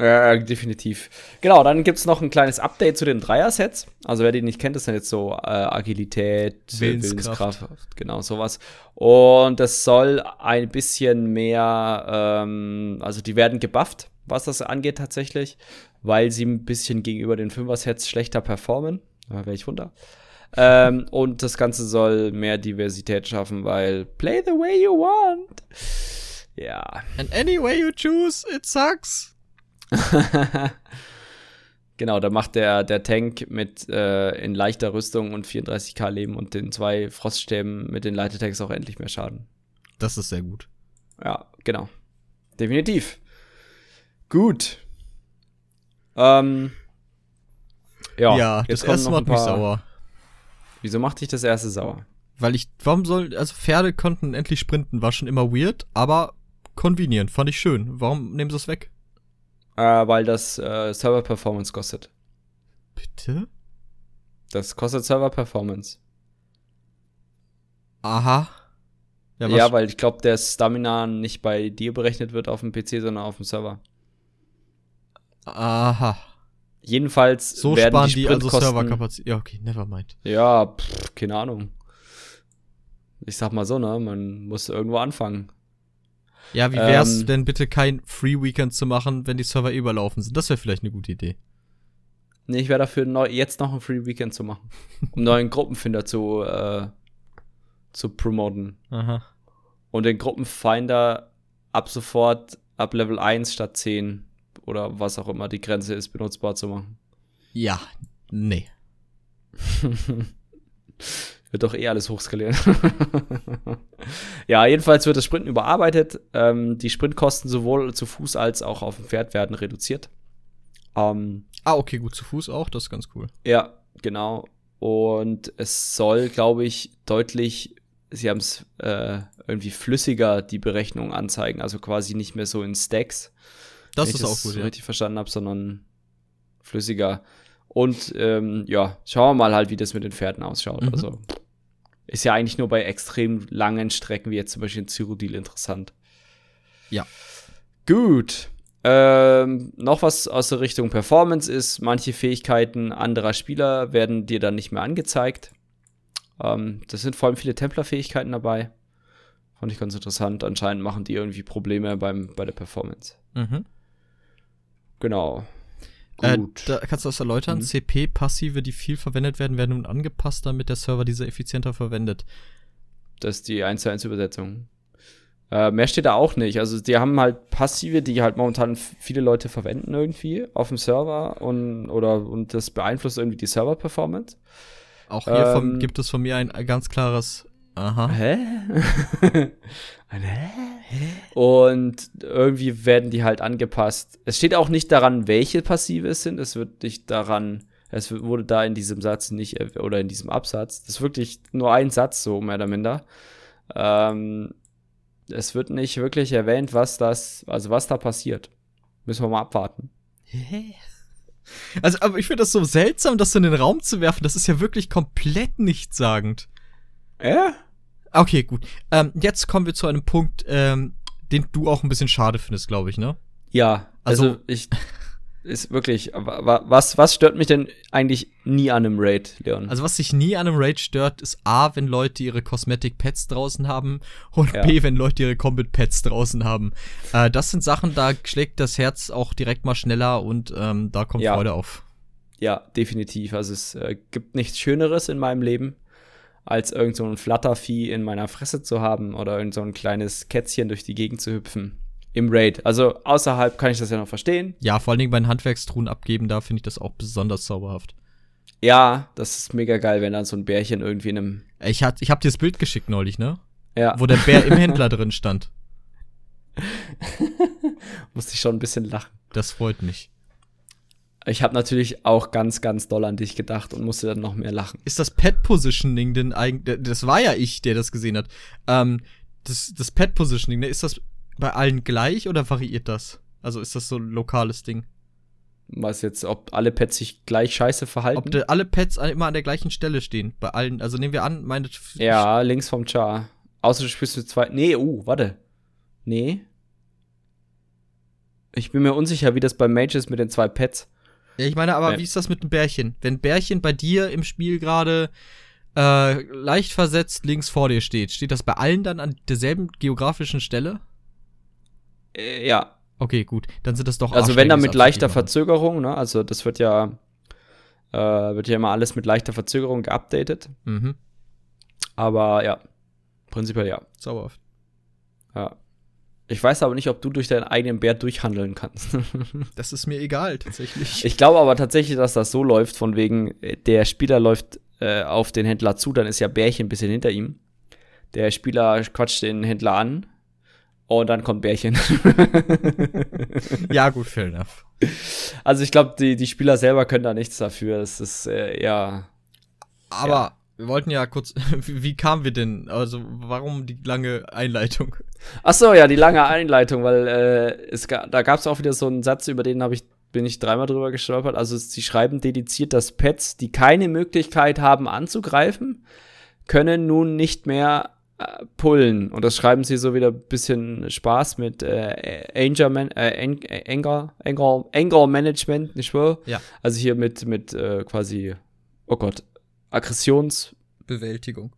Ja, definitiv. Genau, dann gibt es noch ein kleines Update zu den Dreier-Sets. Also wer die nicht kennt, das sind jetzt so äh, Agilität, Willenskraft. Willenskraft, genau sowas. Und das soll ein bisschen mehr, ähm, also die werden gebufft, was das angeht tatsächlich, weil sie ein bisschen gegenüber den Fünfer-Sets schlechter performen. Da wäre ich wunder. ähm, und das Ganze soll mehr Diversität schaffen, weil play the way you want. Ja. And any way you choose, it sucks. genau, da macht der, der Tank mit äh, in leichter Rüstung und 34k Leben und den zwei Froststäben mit den Leitetanks auch endlich mehr Schaden. Das ist sehr gut. Ja, genau. Definitiv. Gut. Ähm, ja, ja das erste macht mich sauer. Wieso macht dich das erste sauer? Weil ich, warum soll, also Pferde konnten endlich sprinten, war schon immer weird, aber convenient, fand ich schön. Warum nehmen sie es weg? Äh, weil das äh, Server Performance kostet. Bitte? Das kostet Server Performance. Aha. Ja, ja weil ich glaube, der Stamina nicht bei dir berechnet wird auf dem PC, sondern auf dem Server. Aha. jedenfalls So werden sparen die die also. Serverkapazität. Ja, okay, never mind. ja, pff, keine Ahnung. Ich sag mal so, ne? Man muss irgendwo anfangen. Ja, wie wär's Ähm, denn bitte kein Free Weekend zu machen, wenn die Server eh überlaufen sind? Das wäre vielleicht eine gute Idee. Nee, ich wäre dafür, neu, jetzt noch ein Free Weekend zu machen. Um neuen Gruppenfinder zu, äh, zu promoten. Aha. Und den Gruppenfinder ab sofort ab Level 1 statt 10 oder was auch immer die Grenze ist, benutzbar zu machen. Ja, nee. Wird doch eh alles hochskalieren. ja, jedenfalls wird das Sprinten überarbeitet. Ähm, die Sprintkosten sowohl zu Fuß als auch auf dem Pferd werden reduziert. Ähm, Ah, okay, gut, zu Fuß auch, das ist ganz cool. ja, genau. Und es soll, glaube ich, deutlich, sie haben es äh, irgendwie flüssiger die Berechnung anzeigen. Also quasi nicht mehr so in Stacks. Das wenn ist ich auch gut, ja. richtig verstanden habe, sondern flüssiger. Und ähm, ja, schauen wir mal halt, wie das mit den Pferden ausschaut. Mhm. Also ist ja eigentlich nur bei extrem langen Strecken, wie jetzt zum Beispiel in Cyrodiil, interessant. Ja. Gut. Ähm, noch was aus der Richtung Performance ist, manche Fähigkeiten anderer Spieler werden dir dann nicht mehr angezeigt. Ähm, das sind vor allem viele Templer-Fähigkeiten dabei. Fand ich ganz interessant. Anscheinend machen die irgendwie Probleme beim, bei der Performance. Mhm. Genau. Äh, da kannst du das erläutern? Mhm. CP-Passive, die viel verwendet werden, werden nun angepasst, damit der Server diese effizienter verwendet. das ist die 1 zu 1 Übersetzung. Äh, mehr steht da auch nicht. Also die haben halt passive, die halt momentan viele Leute verwenden irgendwie auf dem Server und oder und das beeinflusst irgendwie die Server-Performance. Auch hier vom, Ähm. gibt es von mir ein ganz klares Aha. Hä? Und irgendwie werden die halt angepasst. Es steht auch nicht daran, welche Passive es sind. Es wird nicht daran, es wurde da in diesem Satz nicht, oder in diesem Absatz. Das ist wirklich nur ein Satz, so mehr oder minder. Ähm, es wird nicht wirklich erwähnt, was das, also was da passiert. Müssen wir mal abwarten. Also, aber ich finde das so seltsam, das in den Raum zu werfen. Das ist ja wirklich komplett nichtssagend. Ja? Okay, gut. Ähm, jetzt kommen wir zu einem Punkt, ähm, den du auch ein bisschen schade findest, glaube ich, ne? Ja, also, Also- ich ist wirklich, wa- wa- was, was stört mich denn eigentlich nie an einem Raid, Leon? Also was sich nie an einem Raid stört, ist A, wenn Leute ihre Cosmetic Pets draußen haben und Ja. B, wenn Leute ihre Combat Pets draußen haben. Äh, das sind Sachen, da schlägt das Herz auch direkt mal schneller und ähm, da kommt Ja. Freude auf. Ja, definitiv. Also es äh, gibt nichts Schöneres in meinem Leben, als irgend so ein Flattervieh in meiner Fresse zu haben oder irgend so ein kleines Kätzchen durch die Gegend zu hüpfen. Im Raid. Also außerhalb kann ich das ja noch verstehen. Ja, vor allen Dingen bei den Handwerkstruhen abgeben, da finde ich das auch besonders zauberhaft. Ja, das ist mega geil, wenn dann so ein Bärchen irgendwie in einem. Ich, hat, ich hab dir das Bild geschickt neulich, ne? Ja, Wo der Bär im Händler drin stand. musste ich schon ein bisschen lachen. Das freut mich. Ich habe natürlich auch ganz, ganz doll an dich gedacht und musste dann noch mehr lachen. Ist das Pet Positioning denn eigentlich, das war ja ich, der das gesehen hat. Ähm, das, das Pet Positioning, ne, ist das bei allen gleich oder variiert das? Also ist das so ein lokales Ding? Was jetzt, ob alle Pets sich gleich scheiße verhalten? Ob de, alle Pets immer an der gleichen Stelle stehen? Bei allen, also nehmen wir an, meine. ja, links vom Char. Außer du spielst mit zwei. Nee, uh, warte. Nee. Ich bin mir unsicher, wie das bei Mage ist mit den zwei Pets. Ja, ich meine, aber Ja. wie ist das mit dem Bärchen? Wenn Bärchen bei dir im Spiel gerade äh, leicht versetzt links vor dir steht, steht das bei allen dann an derselben geografischen Stelle? Äh, ja. Okay, gut. Dann sind das doch Also wenn dann mit leichter. Verzögerung, ne? Also das wird ja, äh, wird ja immer alles mit leichter Verzögerung geupdatet. Mhm. Aber ja, prinzipiell ja. Zauberhaft. ja. Ich weiß aber nicht, ob du durch deinen eigenen Bär durchhandeln kannst. Das ist mir egal, tatsächlich. ich glaube aber tatsächlich, dass das so läuft, von wegen, äh, der Spieler läuft äh, auf den Händler zu, dann ist ja Bärchen ein bisschen hinter ihm. Der Spieler quatscht den Händler an und dann kommt Bärchen. ja, gut, fair enough. also ich glaube, die, die Spieler selber können da nichts dafür. Es ist äh, eher Aber Ja. Wir wollten ja kurz, wie, wie kamen wir denn? Also, warum die lange Einleitung? Ach so, ja, die lange Einleitung, weil äh, es ga, da gab es auch wieder so einen Satz, über den habe ich bin ich dreimal drüber gestolpert. Also sie schreiben dediziert, dass Pets, die keine Möglichkeit haben anzugreifen, können nun nicht mehr äh, pullen. Und das schreiben sie so wieder ein bisschen Spaß mit äh, Anger, Man äh, Anger, Anger, Anger Management, nicht wahr? Ja. Also hier mit, mit äh, quasi, oh Gott, Aggressions. Bewältigung.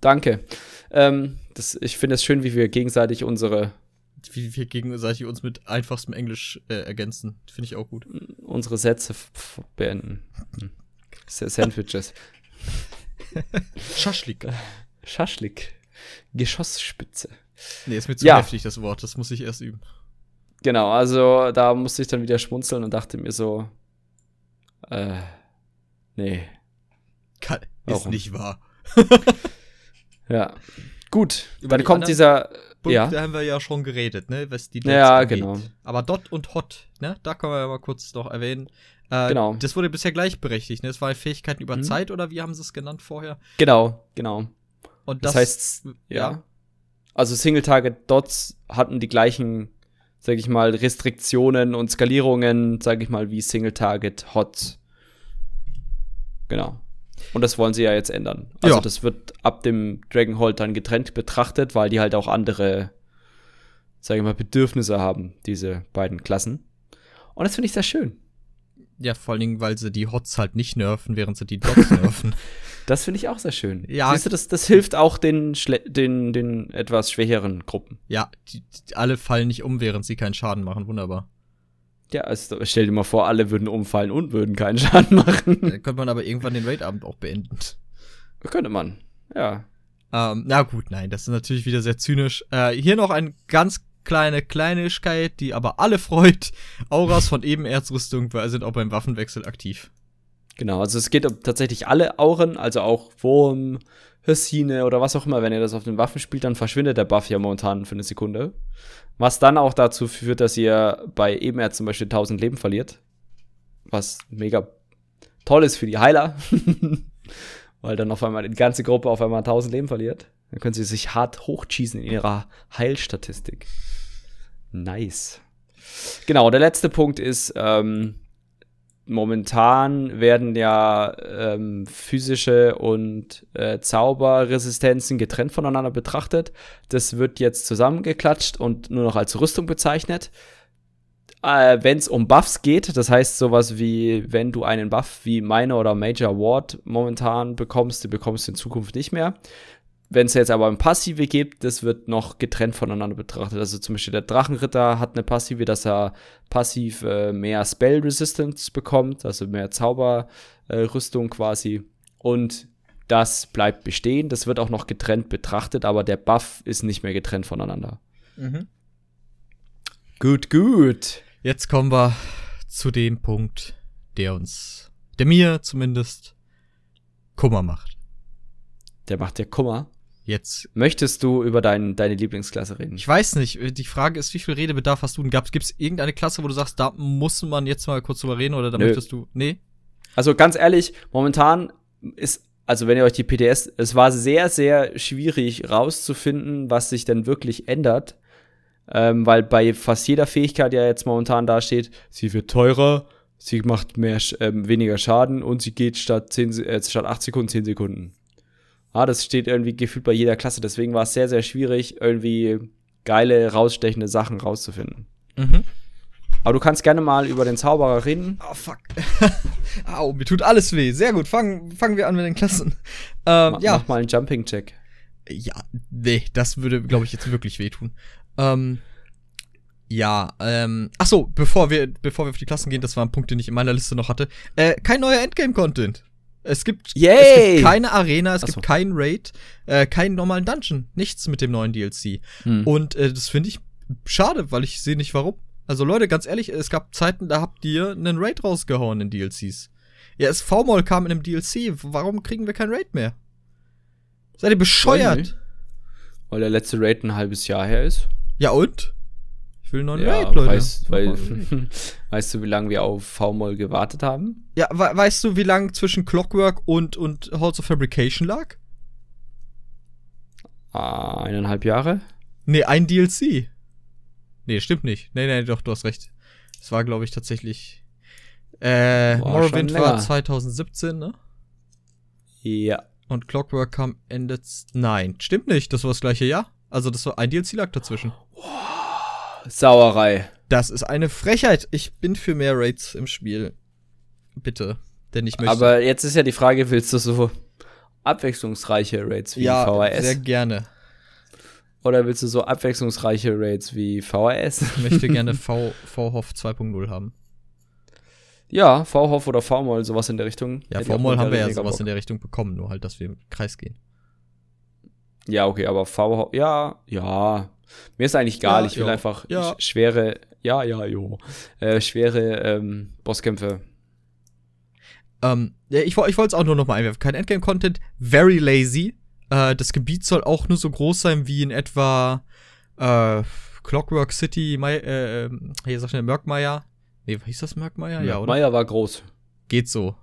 Danke. Ähm, das, ich finde es schön, wie wir gegenseitig unsere Wie wir gegenseitig uns mit einfachstem Englisch äh, ergänzen. Finde ich auch gut. unsere Sätze beenden. Hm. Sa- Sandwiches. Schaschlik. Schaschlik. Geschossspitze. Nee, ist mir zu Ja. heftig, das Wort. Das muss ich erst üben. Genau, also da musste ich dann wieder schmunzeln und dachte mir so, äh, nee. Kann, ist Warum? nicht wahr. Ja. Gut, Über dann kommt dieser, Punkte ja, haben wir ja schon geredet, ne? Was die Ja, angeht. genau. Aber Dot und Hot, ne? Da können wir ja mal kurz noch erwähnen. Äh, Genau. Das wurde bisher gleichberechtigt, ne? Das war Fähigkeiten über Mhm. Zeit oder wie haben sie es genannt vorher? genau, genau. Und Das, das, heißt, ja. Also Single-Target-Dots hatten die gleichen, sag ich mal, Restriktionen und Skalierungen, sag ich mal, wie Single-Target-Hot. Genau. Und das wollen sie ja jetzt ändern. Also Ja. das wird ab dem Dragonhold dann getrennt betrachtet, weil die halt auch andere, sag ich mal, Bedürfnisse haben, diese beiden Klassen. Und das finde ich sehr schön. Ja, vor allen Dingen, weil sie die Hots halt nicht nerven, während sie die Dots nerven. Das finde ich auch sehr schön. Ja. Siehst du, das, das hilft auch den, schle- den, den etwas schwächeren Gruppen. Ja, die, die, alle fallen nicht um, während sie keinen Schaden machen. Wunderbar. Ja, also stell dir mal vor, alle würden umfallen und würden keinen Schaden machen. Dann könnte man aber irgendwann den Raidabend auch beenden. Könnte man. Ja. Ähm, na gut, nein, das ist natürlich wieder sehr zynisch. Äh, hier noch eine ganz kleine Kleinigkeit, die aber alle freut. Auras von Ebenerzrüstung sind auch beim Waffenwechsel aktiv. Genau, also es geht um tatsächlich alle Auren, also auch Wurm, Hyrsine oder was auch immer. Wenn ihr das auf den Waffen spielt, dann verschwindet der Buff ja momentan für eine Sekunde. Was dann auch dazu führt, dass ihr bei Ebenerz zum Beispiel 1000 Leben verliert. Was mega toll ist für die Heiler. Weil dann auf einmal die ganze Gruppe auf einmal 1000 Leben verliert. Dann können sie sich hart hochschießen in ihrer Heilstatistik. Nice. Genau, der letzte Punkt ist, ähm, momentan werden ja ähm, physische und äh, Zauberresistenzen getrennt voneinander betrachtet. Das wird jetzt zusammengeklatscht und nur noch als Rüstung bezeichnet. Äh, wenn es um Buffs geht, das heißt sowas wie, wenn du einen Buff wie Minor oder Major Ward momentan bekommst, den bekommst du in Zukunft nicht mehr. Wenn es jetzt aber ein Passive gibt, das wird noch getrennt voneinander betrachtet. Also zum Beispiel der Drachenritter hat eine Passive, dass er passiv äh, mehr Spell Resistance bekommt, also mehr Zauberrüstung quasi. Und das bleibt bestehen. Das wird auch noch getrennt betrachtet, aber der Buff ist nicht mehr getrennt voneinander. Gut, gut. Jetzt kommen wir zu dem Punkt, der uns, der mir zumindest Kummer macht. Der macht dir Kummer. Jetzt, Möchtest du über dein, deine Lieblingsklasse reden? ich weiß nicht, die Frage ist, wie viel Redebedarf hast du denn gehabt? Gibt es irgendeine Klasse, wo du sagst, da muss man jetzt mal kurz drüber reden oder da Nö. möchtest du, nee? Also ganz ehrlich, momentan ist, also wenn ihr euch die PTS, es war sehr, sehr schwierig rauszufinden, was sich denn wirklich ändert. Ähm, weil bei fast jeder Fähigkeit ja jetzt momentan da steht, sie wird teurer, sie macht mehr, ähm, weniger Schaden und sie geht statt, 10, Se- äh, statt 8 Sekunden 10 Sekunden. Ah, das steht irgendwie gefühlt bei jeder Klasse. Deswegen war es sehr, sehr schwierig, irgendwie geile, rausstechende Sachen rauszufinden. Mhm. Aber du kannst gerne mal über den Zauberer reden. Oh, fuck. Au, mir tut alles weh. Sehr gut, fangen, fangen wir an mit den Klassen. Ähm, Ma- ja. Mach mal einen Jumping-Check. Ja, nee, das würde, glaube ich, jetzt wirklich wehtun. Ähm, ja, ähm, ach so, bevor wir, bevor wir auf die Klassen gehen, das war ein Punkt, den ich in meiner Liste noch hatte. Äh, kein neuer Endgame-Content. Es gibt, es gibt keine Arena, es Ach so. gibt keinen Raid, äh, keinen normalen Dungeon, nichts mit dem neuen DLC. Hm. Und äh, das finde ich schade, weil ich sehe nicht warum. Also Leute, ganz ehrlich, es gab Zeiten, da habt ihr einen Raid rausgehauen in DLCs. Ja, es V-Moll kam in einem DLC. Warum kriegen wir kein Raid mehr? Seid ihr bescheuert? Weil der letzte Raid ein halbes Jahr her ist. Ja und? Will einen neuen Ja, Raid, Leute. weißt, weil, weißt du, wie lange wir auf V-Moll gewartet haben? ja, we weißt du, wie lang zwischen Clockwork und, und Halls of Fabrication lag? Ah, eineinhalb Jahre? Nee, ein DLC. Nee, stimmt nicht. Nee, nee, doch, du hast recht. Es war, glaube ich, tatsächlich. Äh, War Morrowind war länger. 2017, ne? Ja. Und Clockwork kam Ende. Nein, stimmt nicht. Das war das gleiche Jahr. Also, das war ein DLC lag dazwischen. Sauerei. Das ist eine Frechheit. Ich bin für mehr Raids im Spiel. Bitte. Denn ich möchte. Aber jetzt ist ja die Frage, willst du so abwechslungsreiche Raids wie ja, VHS? sehr gerne. Oder willst du so abwechslungsreiche Raids wie VHS? Ich möchte gerne v, VHOF 2.0 haben. ja, VHOF oder VMOL, sowas in der Richtung. Ja, V-Moll haben wir ja sowas Bock. in der Richtung bekommen, nur halt, dass wir im Kreis gehen. Ja, okay, aber VHOF, ja, ja. Mir ist eigentlich egal, Ja, ich will jo. einfach Ja. sch- schwere, ja, ja, jo, äh, schwere ähm, Bosskämpfe. Ähm, ich, ich wollte es auch nur noch mal einwerfen. Kein Endgame-Content, very lazy. Äh, das Gebiet soll auch nur so groß sein wie in etwa äh, Clockwork City, Mai, äh, ähm, hier sag schnell, Mörkmeier. Nee, hieß das Mörkmeier? Ja, oder? Meier war groß. Geht so.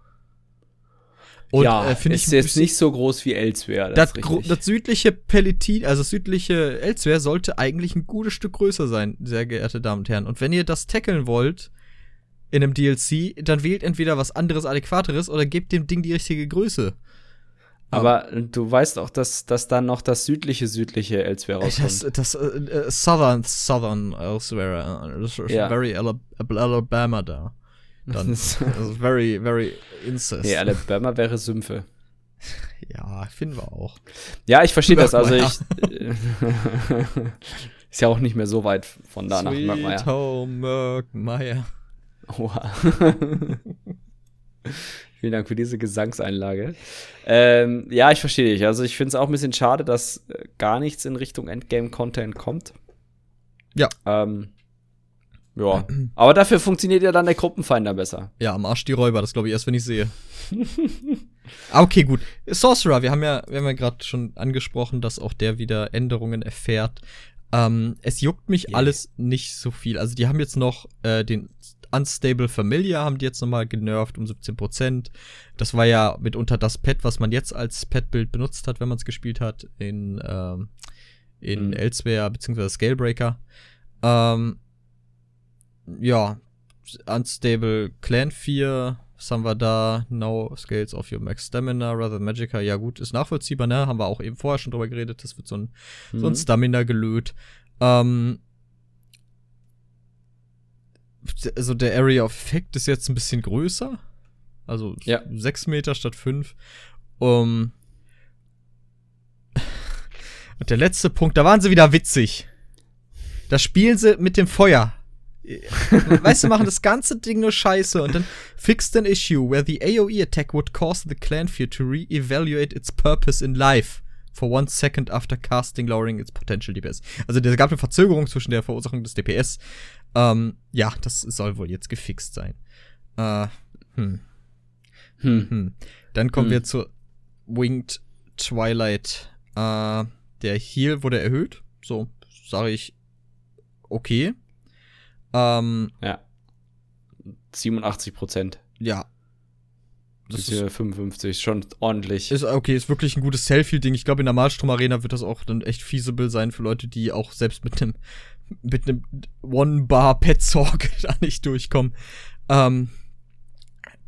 Und ja, äh, finde ich ist jetzt nicht so groß wie Elsewhere. das, richtig. das südliche Pelletin, also das südliche Elsewhere, sollte eigentlich ein gutes Stück größer sein, sehr geehrte Damen und Herren. Und wenn ihr das tackeln wollt in einem DLC, dann wählt entweder was anderes, adäquateres oder gebt dem Ding die richtige Größe. aber du weißt auch, dass, dass dann noch das südliche südliche Elsewhere Das, rauskommt. das äh, äh, Southern, Southern Elsewhere, äh, das ist Ja. very Ala- Alabama da. Dann, das ist very, very incest. nee, Alabama wäre Sümpfe. ja, finden wir auch. Ja, ich verstehe das. Also ich. ist ja auch nicht mehr so weit von da nach Sweet Mörkmeier. Home Mörkmeier. Oha. Vielen Dank für diese Gesangseinlage. Ähm, ja, ich verstehe dich. Also ich finde es auch ein bisschen schade, dass äh, gar nichts in Richtung Endgame-Content kommt. Ja. Ähm, ja. Aber dafür funktioniert ja dann der Gruppenfinder besser. Ja, am Arsch die Räuber, das glaube ich erst, wenn ich sehe. Ah, okay, gut. Sorcerer, wir haben ja, wir haben ja gerade schon angesprochen, dass auch der wieder Änderungen erfährt. Ähm, es juckt mich Yeah. alles nicht so viel. Also die haben jetzt noch äh, den Unstable Familiar haben die jetzt nochmal genervt um 17%. Das war ja mitunter das Pet, was man jetzt als Pet-Bild benutzt hat, wenn man es gespielt hat in, ähm, in Mhm. Elsewhere bzw. Scalebreaker. Ähm, ja, Unstable Clan 4, was haben wir da? No scales of your max stamina, rather Magica. Ja, gut, ist nachvollziehbar, ne? Haben wir auch eben vorher schon drüber geredet. Das wird so ein, so ein Mhm. Stamina gelöt. Ähm, also der Area of Effect ist jetzt ein bisschen größer. Also Ja. 6 Meter statt 5. Um, und der letzte Punkt, da waren sie wieder witzig. Da spielen sie mit dem Feuer. Weißt du, machen das ganze Ding nur scheiße und dann fixed an issue where the AoE attack would cause the clan fear to re-evaluate its purpose in life for one second after casting, lowering its potential DPS. Also es gab eine Verzögerung zwischen der Verursachung des DPS. Ähm, ja, das soll wohl jetzt gefixt sein. Äh, hm. Hm. Hm. Dann kommen Hm. wir zur Winged Twilight. Äh, der Heal wurde erhöht. So, sage ich, okay. Ähm, Ja. 87 Prozent. ja. Das ist, ist 55, schon ordentlich. ist okay, ist wirklich ein gutes Selfie-Ding. Ich glaube, in der Malstrom Arena wird das auch dann echt feasible sein für Leute, die auch selbst mit einem mit einem One-Bar-Pet-Sorg da nicht durchkommen. Ähm,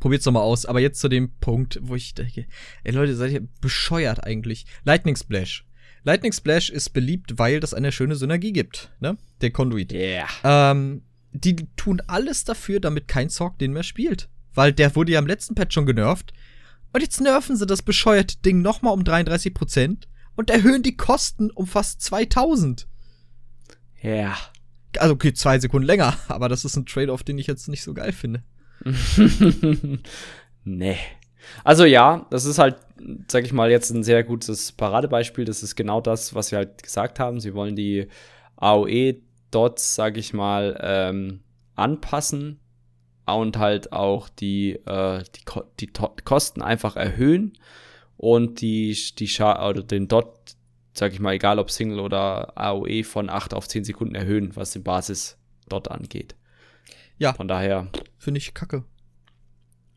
probiert's doch mal aus. Aber jetzt zu dem Punkt, wo ich denke, ey Leute, seid ihr bescheuert eigentlich? Lightning Splash. Lightning Splash ist beliebt, weil das eine schöne Synergie gibt, ne? Der Conduit. yeah. Ähm, die tun alles dafür, damit kein Sorg den mehr spielt. Weil der wurde ja im letzten Patch schon genervt. Und jetzt nerven sie das bescheuerte Ding nochmal um 33% und erhöhen die Kosten um fast 2000. Ja. Also, okay, zwei Sekunden länger, aber das ist ein Trade-off, den ich jetzt nicht so geil finde. nee. Also ja, das ist halt, sag ich mal, jetzt ein sehr gutes Paradebeispiel. Das ist genau das, was sie halt gesagt haben. Sie wollen die AOE-Dots, sag ich mal, ähm, anpassen und halt auch die, äh, die, Ko die Kosten einfach erhöhen und die, die Scha oder den Dot, sag ich mal, egal ob Single oder AOE, von 8 auf 10 Sekunden erhöhen, was den Basis-Dot angeht. Ja. Von daher, Finde ich kacke.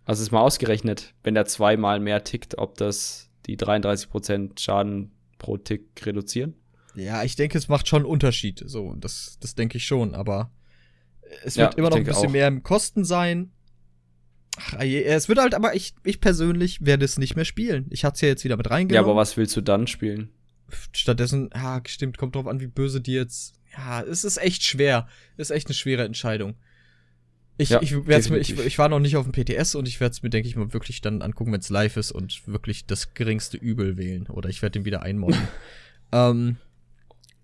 Du es mal ausgerechnet, wenn der zweimal mehr tickt, ob das die 33% Schaden pro Tick reduzieren? Ja, ich denke, es macht schon einen Unterschied. So, das, das denke ich schon, aber es Ja, wird immer noch ein bisschen auch. mehr im Kosten sein. Ach, es wird halt, aber ich, ich persönlich werde es nicht mehr spielen. Ich hatte es ja jetzt wieder mit reingenommen. Ja, aber was willst du dann spielen? Stattdessen, ja, stimmt, kommt drauf an, wie böse die jetzt. Ja, es ist echt schwer. Ist echt eine schwere Entscheidung. Ich, ja, ich, mir, ich, ich war noch nicht auf dem PTS und ich werde es mir, denke ich mal, wirklich dann angucken, wenn es live ist und wirklich das geringste Übel wählen. Oder ich werde den wieder einmodden. ähm,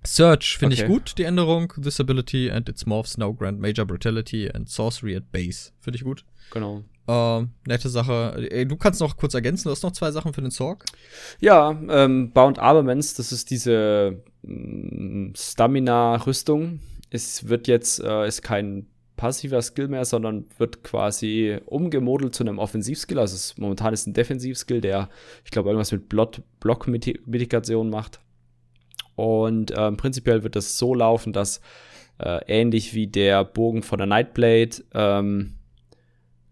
Search finde okay. ich gut, die Änderung. This ability and its morphs now grant major brutality and sorcery at base. Finde ich gut. Genau. Ähm, nette Sache. Ey, du kannst noch kurz ergänzen, du hast noch zwei Sachen für den Sorg. Ja, ähm, Bound Armaments, das ist diese mm, Stamina-Rüstung. Es wird jetzt, äh, ist kein passiver Skill mehr, sondern wird quasi umgemodelt zu einem Offensivskill. Also es, momentan ist ein Defensivskill, der, ich glaube, irgendwas mit Block-Mitigation macht. Und ähm, prinzipiell wird das so laufen, dass äh, ähnlich wie der Bogen von der Nightblade ähm,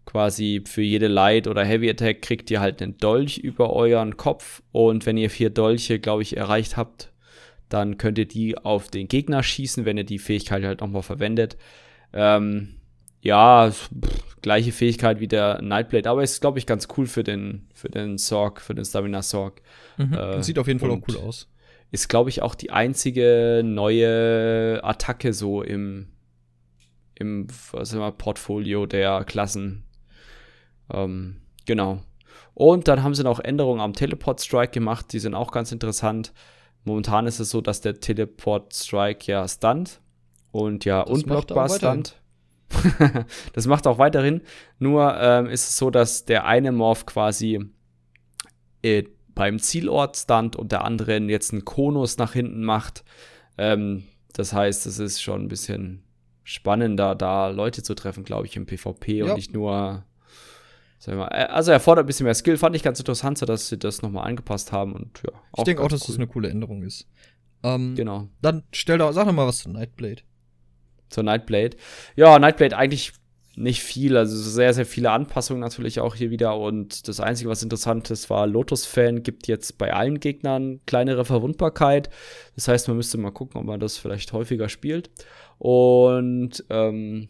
quasi für jede Light oder Heavy Attack kriegt ihr halt einen Dolch über euren Kopf und wenn ihr vier Dolche, glaube ich, erreicht habt, dann könnt ihr die auf den Gegner schießen, wenn ihr die Fähigkeit halt nochmal verwendet. Ähm, ja, pff, gleiche Fähigkeit wie der Nightblade, aber ist, glaube ich, ganz cool für den, für den Sorg, für den Stamina Sorg. Mhm, äh, sieht auf jeden Fall auch cool aus. Ist, glaube ich, auch die einzige neue Attacke so im, im was immer, Portfolio der Klassen. Ähm, genau. Und dann haben sie noch Änderungen am Teleport Strike gemacht, die sind auch ganz interessant. Momentan ist es so, dass der Teleport Strike ja stunt und ja das unblockbar stunt. das macht auch weiterhin. Nur ähm, ist es so, dass der eine Morph quasi äh, beim Zielort stunt und der andere jetzt einen Konus nach hinten macht. Ähm, das heißt, es ist schon ein bisschen spannender, da Leute zu treffen, glaube ich, im PvP ja. und nicht nur Mal, äh, also er fordert ein bisschen mehr Skill, fand ich ganz interessant, so dass sie das nochmal angepasst haben und ja. Ich denke auch, dass cool. das eine coole Änderung ist. Ähm, genau. Dann stell doch, sag doch mal was zu Nightblade. Zur Nightblade. Ja, Nightblade eigentlich nicht viel, also sehr, sehr viele Anpassungen natürlich auch hier wieder. Und das Einzige, was interessant ist, war, Lotus-Fan gibt jetzt bei allen Gegnern kleinere Verwundbarkeit. Das heißt, man müsste mal gucken, ob man das vielleicht häufiger spielt. Und ähm,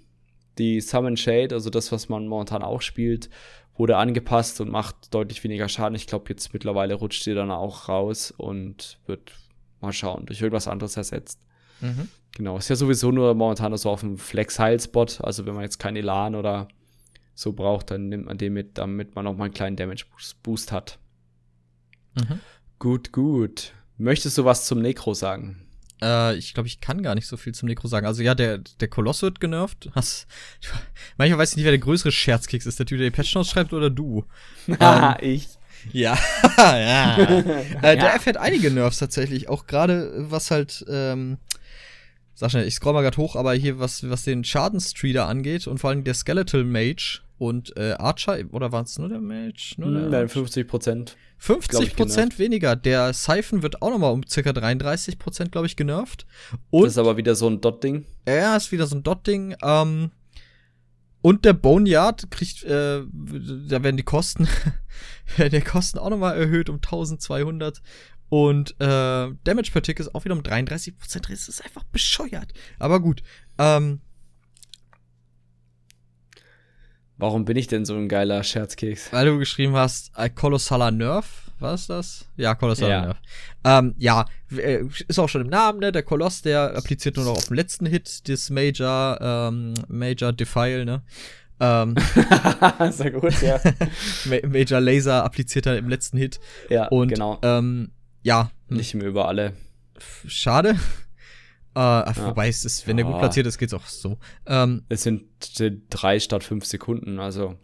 die Summon Shade, also das, was man momentan auch spielt, wurde angepasst und macht deutlich weniger Schaden. Ich glaube, jetzt mittlerweile rutscht sie dann auch raus und wird mal schauen, durch irgendwas anderes ersetzt. Mhm. Genau, ist ja sowieso nur momentan so auf dem Flex-Heil-Spot. Also wenn man jetzt keinen Elan oder so braucht, dann nimmt man den mit, damit man noch mal einen kleinen Damage-Boost hat. Mhm. Gut, gut. Möchtest du was zum Necro sagen? Äh, ich glaube, ich kann gar nicht so viel zum Necro sagen. Also ja, der, der Koloss wird genervt. Hast, ich, manchmal weiß ich nicht, wer der größere Scherzkeks ist. Der Typ, der die Patch schreibt oder du. ähm, ich. Ja, ja. äh, der erfährt einige Nerfs tatsächlich. Auch gerade, was halt, ähm, sag schnell, ich scroll mal grad hoch, aber hier, was, was den Schadenstreader angeht und vor allem der Skeletal Mage und äh, Archer, oder war es nur der Mage? Nur der Nein, 50 Prozent. 50 Prozent weniger. Der Siphon wird auch noch mal um circa 33 Prozent, glaube ich, genervt. Und das ist aber wieder so ein Dot-Ding. Ja, ist wieder so ein Dot-Ding. Ähm, und der Boneyard kriegt, äh, da werden die Kosten, der Kosten auch noch mal erhöht um 1200. Und äh, Damage per Tick ist auch wieder um 33 Prozent. Das ist einfach bescheuert. Aber gut. Ähm, Warum bin ich denn so ein geiler Scherzkeks? Weil du geschrieben hast, ein kolossaler Nerf. Was ist das? Ja, kolossaler ja. Nerv. Ähm, ja, äh, ist auch schon im Namen, ne? Der Koloss, der appliziert nur noch auf den letzten Hit des Major, ähm, Major Defile, ne? Ähm, Sehr gut, ja. Major Laser appliziert er im letzten Hit. Ja, und, genau. Ähm, ja. Nicht mehr über alle. Schade. Äh, ja. Wobei es ist, wenn ja. der gut platziert ist, geht's auch so. Ähm, es sind drei statt fünf Sekunden, also.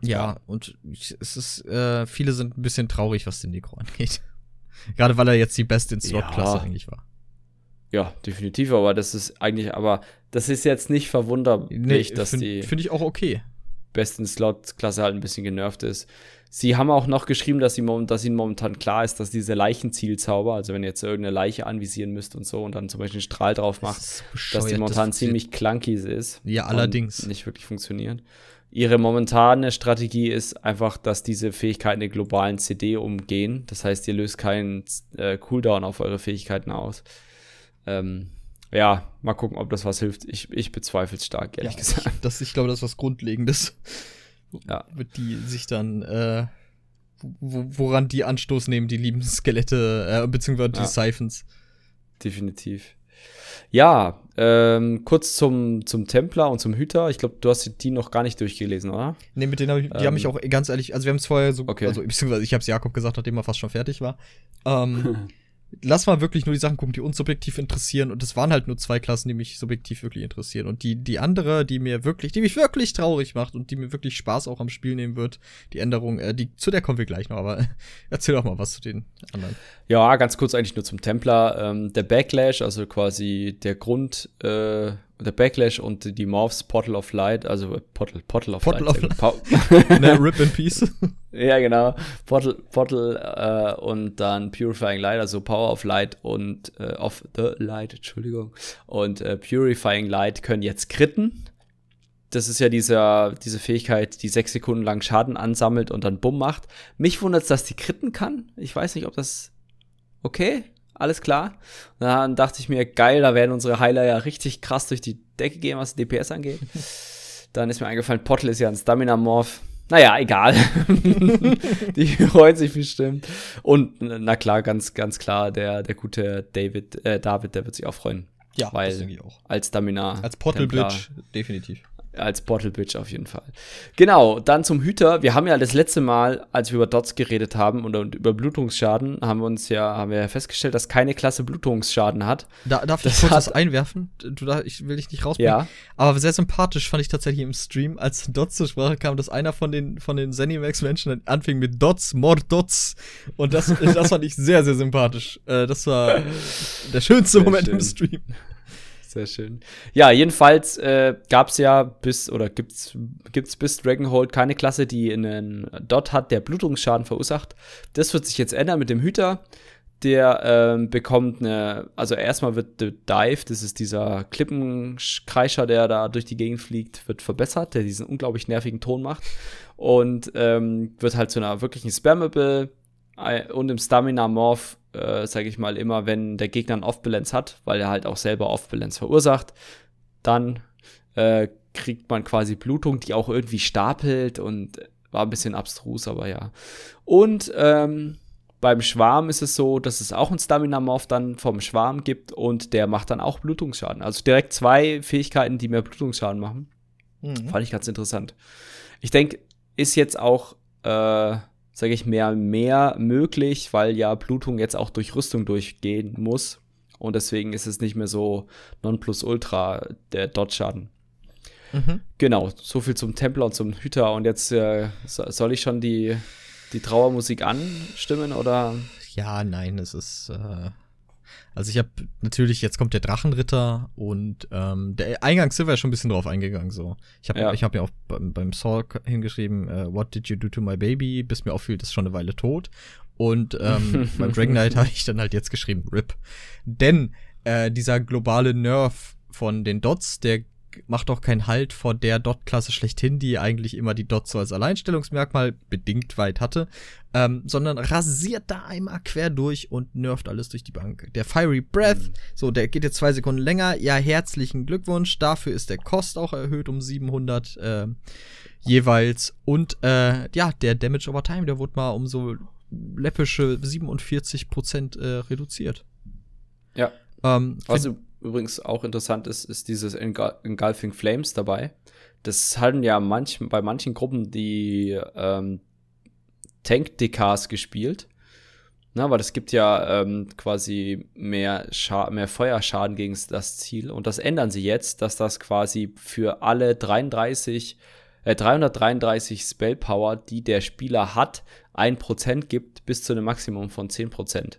Ja, und es ist, äh, viele sind ein bisschen traurig, was den Necro angeht. Gerade weil er jetzt die beste in Slot-Klasse ja. eigentlich war. Ja, definitiv, aber das ist eigentlich, aber das ist jetzt nicht verwunderlich, nee, dass find, die. Finde ich auch okay. Besten Slot-Klasse halt ein bisschen genervt ist. Sie haben auch noch geschrieben, dass, sie, dass ihnen momentan klar ist, dass diese Leichenzielzauber, also wenn ihr jetzt irgendeine Leiche anvisieren müsst und so und dann zum Beispiel einen Strahl drauf macht, das dass die momentan das ziemlich clunky ist. Ja, allerdings. Nicht wirklich funktionieren. Ihre momentane Strategie ist einfach, dass diese Fähigkeiten den globalen CD umgehen. Das heißt, ihr löst keinen äh, Cooldown auf eure Fähigkeiten aus. Ähm, ja, mal gucken, ob das was hilft. Ich, ich bezweifle es stark, ehrlich ja, gesagt. Ich, das, ich glaube, das ist was Grundlegendes. Ja. wird die sich dann, äh, woran die Anstoß nehmen, die lieben Skelette, äh, beziehungsweise die ja. Siphons. Definitiv. Ja, ähm, kurz zum, zum Templer und zum Hüter. Ich glaube, du hast die noch gar nicht durchgelesen, oder? Nee, mit denen habe ich, die ähm, haben mich ähm. auch ganz ehrlich, also wir haben es vorher so, okay. also beziehungsweise ich habe es Jakob gesagt, nachdem er fast schon fertig war. Ähm, lass mal wirklich nur die Sachen gucken, die uns subjektiv interessieren. Und es waren halt nur zwei Klassen, die mich subjektiv wirklich interessieren. Und die, die andere, die mir wirklich, die mich wirklich traurig macht und die mir wirklich Spaß auch am Spiel nehmen wird, die Änderung, äh, die, zu der kommen wir gleich noch, aber erzähl doch mal was zu den anderen. Ja, ganz kurz eigentlich nur zum Templar. Ähm, der Backlash, also quasi der Grund, äh, der Backlash und die Morphs Portal of Light, also äh, Portal, Portal of Portal Light. Of Light. ne, Rip in Peace. ja, genau. Portal, Portal äh, und dann Purifying Light, also Power of Light und äh, of the Light, Entschuldigung. Und äh, Purifying Light können jetzt kritten. Das ist ja dieser, diese Fähigkeit, die sechs Sekunden lang Schaden ansammelt und dann Bumm macht. Mich wundert es, dass die kritten kann. Ich weiß nicht, ob das okay alles klar. Und dann dachte ich mir, geil, da werden unsere Heiler ja richtig krass durch die Decke gehen, was DPS angeht. dann ist mir eingefallen, Pottel ist ja ein Stamina-Morph. Naja, egal. die freuen sich bestimmt. Und na klar, ganz, ganz klar, der, der gute David, äh, David, der wird sich auch freuen. Ja, weil das denke ich auch. Als Stamina. Als Portal Bridge, definitiv als Bottle Bitch auf jeden Fall. Genau, dann zum Hüter. Wir haben ja das letzte Mal, als wir über Dots geredet haben und, und über Blutungsschaden, haben wir uns ja, haben wir ja festgestellt, dass keine Klasse Blutungsschaden hat. Da, darf das ich kurz was einwerfen? Du, da, ich will dich nicht rausbringen. Ja. Aber sehr sympathisch fand ich tatsächlich im Stream, als Dots zur Sprache kam, dass einer von den, von den Zenimax-Menschen anfing mit Dots, more Dots. Und das, das fand ich sehr, sehr sympathisch. Äh, das war der schönste sehr Moment schön. im Stream. Sehr schön. Ja, jedenfalls äh, gab es ja bis oder gibt's gibt's bis Dragonhold keine Klasse, die einen Dot hat, der Blutungsschaden verursacht. Das wird sich jetzt ändern mit dem Hüter. Der ähm, bekommt eine, also erstmal wird der Dive, das ist dieser Klippenkreischer, der da durch die Gegend fliegt, wird verbessert, der diesen unglaublich nervigen Ton macht und ähm, wird halt zu einer wirklichen Spammable und im Stamina Morph äh, sage ich mal, immer, wenn der Gegner einen Off-Balance hat, weil er halt auch selber Off-Balance verursacht, dann äh, kriegt man quasi Blutung, die auch irgendwie stapelt und war ein bisschen abstrus, aber ja. Und ähm, beim Schwarm ist es so, dass es auch einen Stamina-Morph dann vom Schwarm gibt und der macht dann auch Blutungsschaden. Also direkt zwei Fähigkeiten, die mehr Blutungsschaden machen. Mhm. Fand ich ganz interessant. Ich denke, ist jetzt auch äh, sage ich mehr, mehr möglich, weil ja Blutung jetzt auch durch Rüstung durchgehen muss. Und deswegen ist es nicht mehr so Nonplusultra der Dot-Schaden. Mhm. Genau, so viel zum Templer und zum Hüter. Und jetzt äh, soll ich schon die, die Trauermusik anstimmen oder? Ja, nein, es ist. Äh also ich habe natürlich, jetzt kommt der Drachenritter und ähm, der Eingang wir ja schon ein bisschen drauf eingegangen. So, ich habe ja. ich habe ja auch beim, beim Saw hingeschrieben, uh, What did you do to my baby? Bis mir auffiel, das ist schon eine Weile tot. Und ähm, beim Dragon Knight habe ich dann halt jetzt geschrieben, RIP. Denn äh, dieser globale Nerf von den Dots, der macht doch keinen Halt vor der Dot-Klasse schlechthin, die eigentlich immer die Dots so als Alleinstellungsmerkmal bedingt weit hatte, ähm, sondern rasiert da einmal quer durch und nervt alles durch die Bank. Der Fiery Breath, mhm. so, der geht jetzt zwei Sekunden länger. Ja, herzlichen Glückwunsch. Dafür ist der Kost auch erhöht um 700 äh, jeweils. Und äh, ja, der Damage over Time, der wurde mal um so läppische 47 Prozent äh, reduziert. Ja. Ähm, also übrigens auch interessant ist, ist dieses Engulfing Flames dabei. Das hatten ja manch, bei manchen Gruppen die ähm, Tank-DKs gespielt. Na, weil es gibt ja ähm, quasi mehr, mehr Feuerschaden gegen das Ziel. Und das ändern sie jetzt, dass das quasi für alle 33, äh, 333 Spellpower, die der Spieler hat, 1% gibt, bis zu einem Maximum von 10%.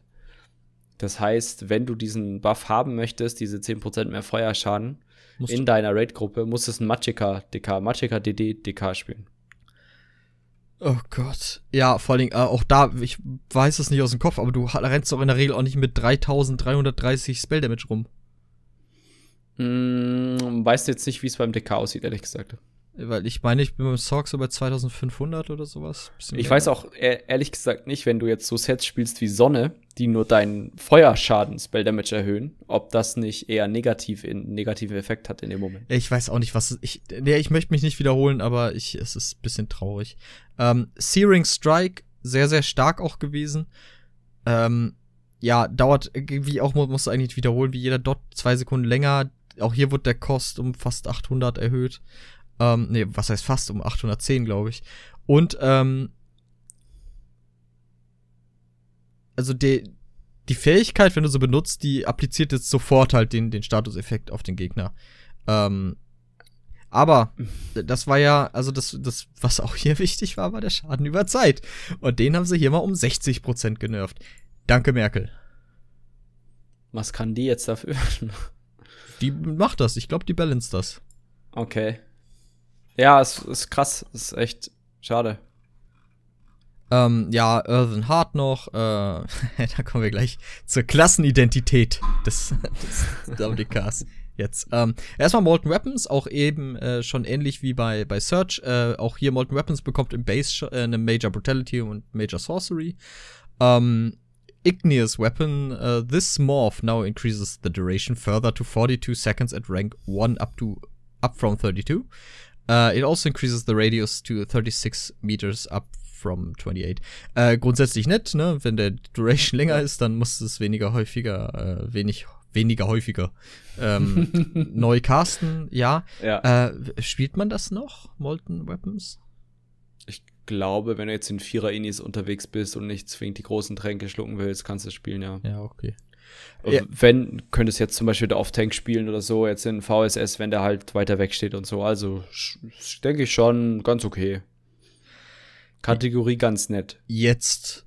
Das heißt, wenn du diesen Buff haben möchtest, diese 10% mehr Feuerschaden Musst in deiner Raid-Gruppe, musst du ein Magicka DK, Magicka DD DK spielen. Oh Gott. Ja, vor allem, äh, auch da, ich weiß es nicht aus dem Kopf, aber du rennst doch in der Regel auch nicht mit 3330 Spell Damage rum. Hm, weißt du jetzt nicht, wie es beim DK aussieht, ehrlich gesagt. Weil ich meine, ich bin beim Sorg so bei 2500 oder sowas. Bisschen ich mehr. weiß auch ehrlich gesagt nicht, wenn du jetzt so Sets spielst wie Sonne, die nur deinen Feuerschaden Spell Damage erhöhen, ob das nicht eher negativ in, negativen Effekt hat in dem Moment. Ich weiß auch nicht, was ich nee, ich möchte mich nicht wiederholen, aber ich es ist ein bisschen traurig. Ähm, Searing Strike sehr sehr stark auch gewesen. Ähm, ja, dauert wie auch muss eigentlich wiederholen, wie jeder Dot zwei Sekunden länger. Auch hier wird der Kost um fast 800 erhöht. Ähm, nee, was heißt fast um 810, glaube ich. Und, ähm, also die, die Fähigkeit, wenn du so benutzt, die appliziert jetzt sofort halt den, den Statuseffekt auf den Gegner. Ähm, aber das war ja, also das, das, was auch hier wichtig war, war der Schaden über Zeit. Und den haben sie hier mal um 60% genervt. Danke, Merkel. Was kann die jetzt dafür? die macht das. Ich glaube, die balance das. Okay. Ja, es ist krass. Es ist echt schade. Ähm, ja, Earthen Hart noch. Äh, da kommen wir gleich zur Klassenidentität des, des WDKs. Jetzt. Ähm, erstmal Molten Weapons, auch eben äh, schon ähnlich wie bei, bei Search. Äh, auch hier Molten Weapons bekommt im Base äh, eine Major Brutality und Major Sorcery. Ähm, Igneous Weapon, uh, this morph now increases the duration further to 42 seconds at rank 1 up to up from 32. Uh, it also increases the radius to 36 meters up from 28. Äh, grundsätzlich nett, ne? Wenn der Duration länger ist, dann muss es weniger häufiger, äh, wenig, weniger häufiger ähm, neu casten, ja. ja. Äh, spielt man das noch, Molten Weapons? Ich glaube, wenn du jetzt in Vierer-Inis unterwegs bist und nicht zwingend die großen Tränke schlucken willst, kannst du es spielen, ja. Ja, okay. Ja. Wenn, könntest jetzt zum Beispiel der Off-Tank spielen oder so, jetzt in VSS, wenn der halt weiter weg steht und so. Also denke ich schon ganz okay. Kategorie ganz nett. Jetzt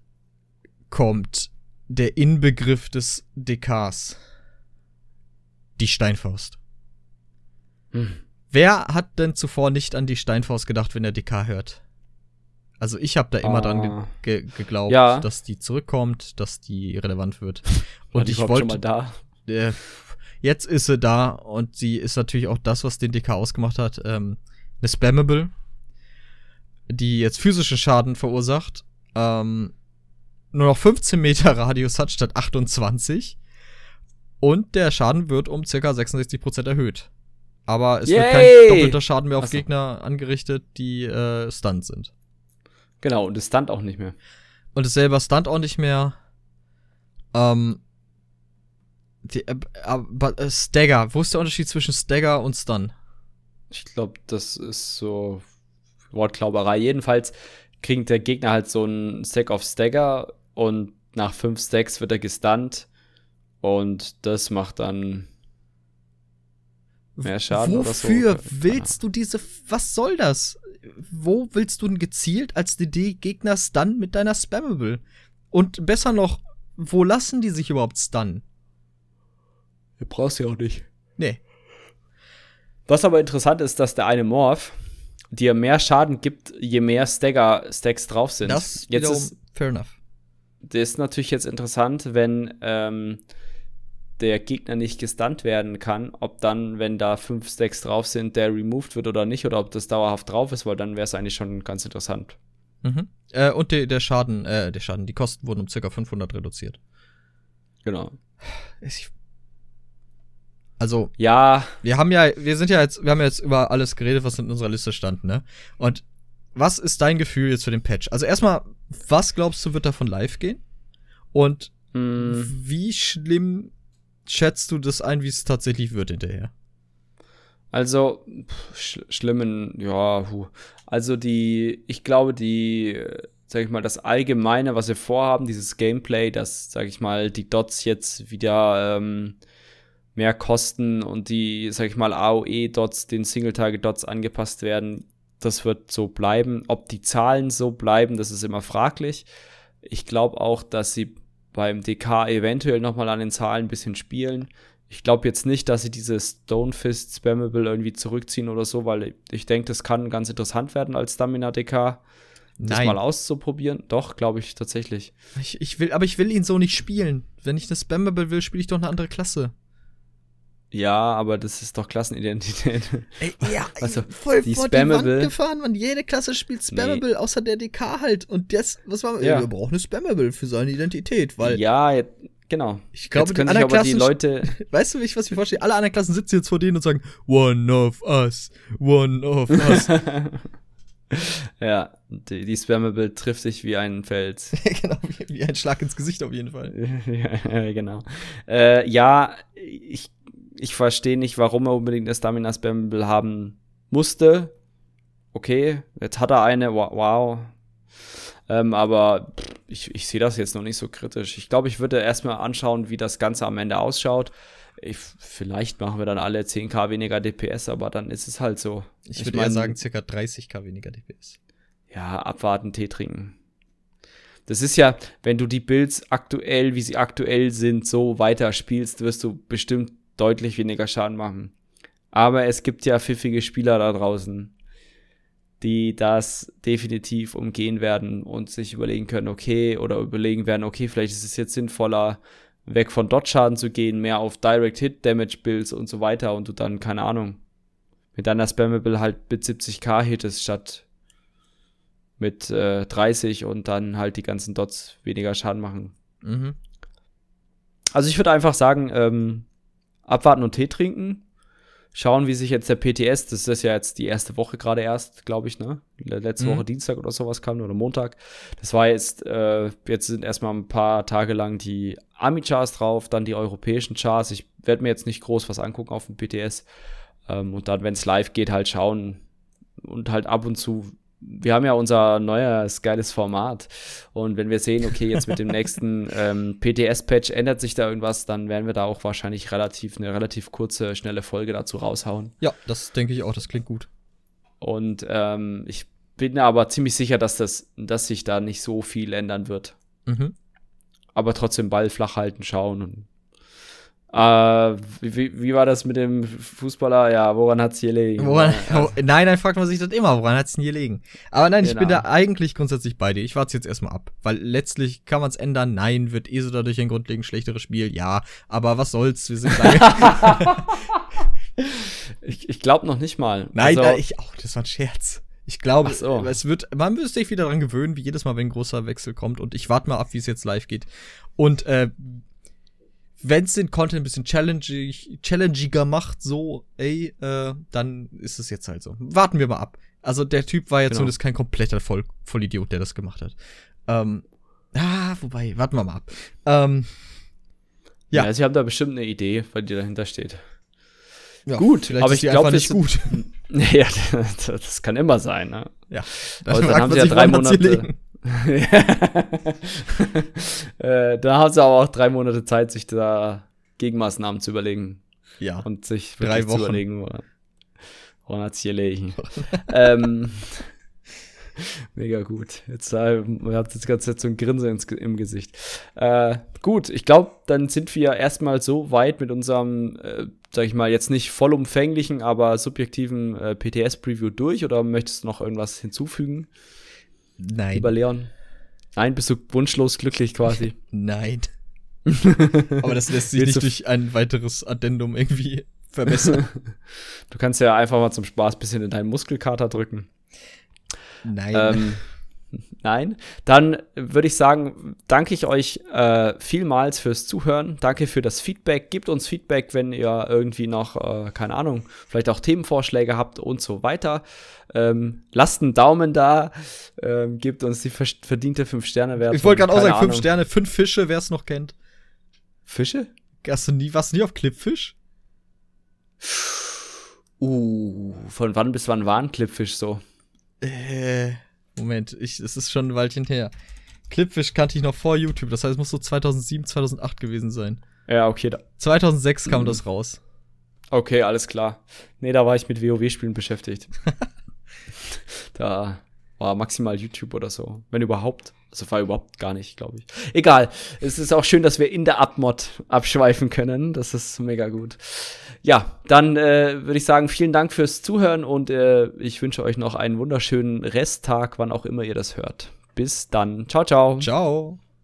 kommt der Inbegriff des DKs. Die Steinfaust. Hm. Wer hat denn zuvor nicht an die Steinfaust gedacht, wenn er DK hört? Also ich habe da immer ah. dran ge ge geglaubt, ja. dass die zurückkommt, dass die relevant wird. Und ich wollte schon mal da. Äh, jetzt ist sie da und sie ist natürlich auch das, was den DK ausgemacht hat. Ähm, eine Spammable, die jetzt physischen Schaden verursacht. Ähm, nur noch 15 Meter Radius hat statt 28. Und der Schaden wird um ca. 66% erhöht. Aber es Yay! wird kein doppelter Schaden mehr auf Achso. Gegner angerichtet, die äh, stunned sind. Genau, und es stunt auch nicht mehr. Und es selber stunt auch nicht mehr. Ähm, die, äh, äh, Stagger, wo ist der Unterschied zwischen Stagger und Stun? Ich glaube, das ist so Wortklauberei. Jedenfalls kriegt der Gegner halt so einen Stack of Stagger und nach fünf Stacks wird er gestunt und das macht dann mehr Schaden Wofür oder so. willst du diese, was soll das? Wo willst du denn gezielt als DD-Gegner stunnen mit deiner Spammable? Und besser noch, wo lassen die sich überhaupt stunnen? Du brauchst ja auch nicht. Nee. Was aber interessant ist, dass der eine Morph dir mehr Schaden gibt, je mehr Stagger-Stacks drauf sind. Das jetzt ist fair enough. Das ist natürlich jetzt interessant, wenn ähm, der Gegner nicht gestunt werden kann, ob dann, wenn da fünf Stacks drauf sind, der removed wird oder nicht, oder ob das dauerhaft drauf ist, weil dann wäre es eigentlich schon ganz interessant. Mhm. Äh, und die, der Schaden, äh, der Schaden, die Kosten wurden um ca. 500 reduziert. Genau. Ich, also, ja. Wir haben ja, wir sind ja jetzt, wir haben ja jetzt über alles geredet, was in unserer Liste stand, ne? Und was ist dein Gefühl jetzt für den Patch? Also erstmal, was glaubst du, wird davon live gehen? Und mm. wie schlimm schätzt du das ein, wie es tatsächlich wird hinterher? Also, sch schlimmen, ja, hu. also die, ich glaube, die, sag ich mal, das Allgemeine, was wir vorhaben, dieses Gameplay, dass, sag ich mal, die Dots jetzt wieder ähm, mehr kosten und die, sag ich mal, AOE-Dots, den Single-Target-Dots angepasst werden, das wird so bleiben. Ob die Zahlen so bleiben, das ist immer fraglich. Ich glaube auch, dass sie beim DK eventuell nochmal an den Zahlen ein bisschen spielen. Ich glaube jetzt nicht, dass sie diese Stonefist Spammable irgendwie zurückziehen oder so, weil ich denke, das kann ganz interessant werden als Stamina DK. Das Nein. mal auszuprobieren. Doch, glaube ich tatsächlich. Ich, ich will, aber ich will ihn so nicht spielen. Wenn ich eine Spammable will, spiele ich doch eine andere Klasse. Ja, aber das ist doch Klassenidentität. Ey, ja, Also, voll die vor die Wand Spammable- gefahren, man. Jede Klasse spielt Spammable, außer der DK halt. Und das, was war, Ja. wir brauchen eine Spammable für seine Identität, weil, ja, jetzt, genau. ich glaube, jetzt die können sich anderen aber die Klassen, Leute. weißt du, wie ich was mir vorstelle? Alle anderen Klassen sitzen jetzt vor denen und sagen, one of us, one of us. ja, die, die Spammable trifft sich wie ein Fels. genau, wie, wie ein Schlag ins Gesicht auf jeden Fall. ja, genau. Äh, ja, ich, ich verstehe nicht, warum er unbedingt eine Stamina Spammable haben musste. Okay, jetzt hat er eine, wow. Ähm, aber ich, ich sehe das jetzt noch nicht so kritisch. Ich glaube, ich würde erstmal anschauen, wie das Ganze am Ende ausschaut. Ich, vielleicht machen wir dann alle 10k weniger DPS, aber dann ist es halt so. Ich, würde eher sagen, circa 30k weniger DPS. ja, abwarten, Tee trinken. Das ist ja, wenn du die Builds aktuell, wie sie aktuell sind, so weiter spielst, wirst du bestimmt deutlich weniger Schaden machen. Aber es gibt ja pfiffige Spieler da draußen, die das definitiv umgehen werden und sich überlegen können, okay, oder überlegen werden, okay, vielleicht ist es jetzt sinnvoller, weg von Dot-Schaden zu gehen, mehr auf Direct-Hit-Damage-Builds und so weiter und du dann, keine Ahnung, mit deiner Spammable halt mit 70k hittest statt mit äh, 30 und dann halt die ganzen Dots weniger Schaden machen. Mhm. Also ich würde einfach sagen, ähm, abwarten und Tee trinken. Schauen, wie sich jetzt der PTS, das ist ja jetzt die erste Woche gerade erst, glaube ich, ne? Letzte Mhm. Woche Dienstag oder sowas kam oder Montag. Das war jetzt, äh, jetzt sind erstmal ein paar Tage lang die Ami-Charts drauf, dann die europäischen Charts. Ich werde mir jetzt nicht groß was angucken auf dem PTS. Ähm, und dann, wenn es live geht, halt schauen und halt ab und zu. Wir haben ja unser neues geiles Format. Und wenn wir sehen, okay, jetzt mit dem nächsten ähm, PTS-Patch ändert sich da irgendwas, dann werden wir da auch wahrscheinlich relativ eine relativ kurze, schnelle Folge dazu raushauen. Ja, das denke ich auch, das klingt gut. Und ähm, ich bin aber ziemlich sicher, dass das, dass sich da nicht so viel ändern wird. Mhm. Aber trotzdem Ball flach halten, schauen und äh, wie, wie war das mit dem Fußballer? Ja, woran hat's hier gelegen? Woran, oh, nein, dann fragt man sich das immer, woran hat's denn hier liegen? Aber nein, ich bin Genau. da eigentlich grundsätzlich bei dir. Ich warte jetzt erstmal ab. Weil letztlich kann man es ändern. Nein, wird eh so dadurch ein grundlegend schlechteres Spiel. Ja, aber was soll's? Wir sind lange. ich ich glaube noch nicht mal. nein, Also, nein, ich auch. Das war ein Scherz. Ich glaube, so. es wird, man müsste sich wieder daran gewöhnen, wie jedes Mal, wenn ein großer Wechsel kommt. Und ich warte mal ab, wie es jetzt live geht. Und äh, wenn es den Content ein bisschen challenging, challengiger macht, so, ey, äh, dann ist es jetzt halt so. Warten wir mal ab. Also der Typ war ja Genau. zumindest kein kompletter Voll Vollidiot, der das gemacht hat. Ähm, ah, wobei, warten wir mal ab. Ähm, ja. ja. Sie haben da bestimmt eine Idee, weil die dahinter steht. ja, Gut, vielleicht aber ist ich die glaub, einfach wir nicht gut. Ja, das, das kann immer sein. Ne? ja, Aber dann haben sie ja drei Monate. äh, da haben sie aber auch drei Monate Zeit, sich da Gegenmaßnahmen zu überlegen Ja. und sich Drei wirklich zu Wochen. überlegen, woran, woran hat's hier liegen. ähm, mega gut. Jetzt äh, ihr habt jetzt ganz so ein Grinsen ins, im Gesicht. Äh, gut, ich glaube, dann sind wir erstmal so weit mit unserem, äh, sag ich mal, jetzt nicht vollumfänglichen, aber subjektiven äh, PTS-Preview durch oder möchtest du noch irgendwas hinzufügen? Nein. Lieber Leon? Nein, bist du wunschlos glücklich quasi? Nein. Aber das lässt sich nicht du- durch ein weiteres Addendum irgendwie verbessern. Du kannst ja einfach mal zum Spaß ein bisschen in deinen Muskelkater drücken. Nein. Ähm, nein. Dann würde ich sagen, danke ich euch äh, vielmals fürs Zuhören. Danke für das Feedback. Gebt uns Feedback, wenn ihr irgendwie noch, äh, keine Ahnung, vielleicht auch Themenvorschläge habt und so weiter. Ähm, lasst einen Daumen da. Ähm, gebt uns die ver verdiente 5-Sterne-Wertung. ich wollte gerade auch sagen, fünf Ahnung. Sterne, fünf Fische, wer es noch kennt. Fische? Hast du nie, warst du nie auf Clipfish? Uh, von wann bis wann war ein Clipfish so? Äh, Moment, ich, es ist schon ein Weilchen her. Clipfish kannte ich noch vor YouTube, das heißt, es muss so 2007, 2008 gewesen sein. Ja, okay, da, 2006 kam Mhm. das raus. Okay, alles klar. Nee, da war ich mit WoW-Spielen beschäftigt. da war maximal YouTube oder so. Wenn überhaupt. Also war überhaupt gar nicht, glaube ich. Egal. Es ist auch schön, dass wir in der Abmod abschweifen können. Das ist mega gut. Ja, dann äh, würde ich sagen, vielen Dank fürs Zuhören und äh, ich wünsche euch noch einen wunderschönen Resttag, wann auch immer ihr das hört. Bis dann. Ciao, ciao. Ciao.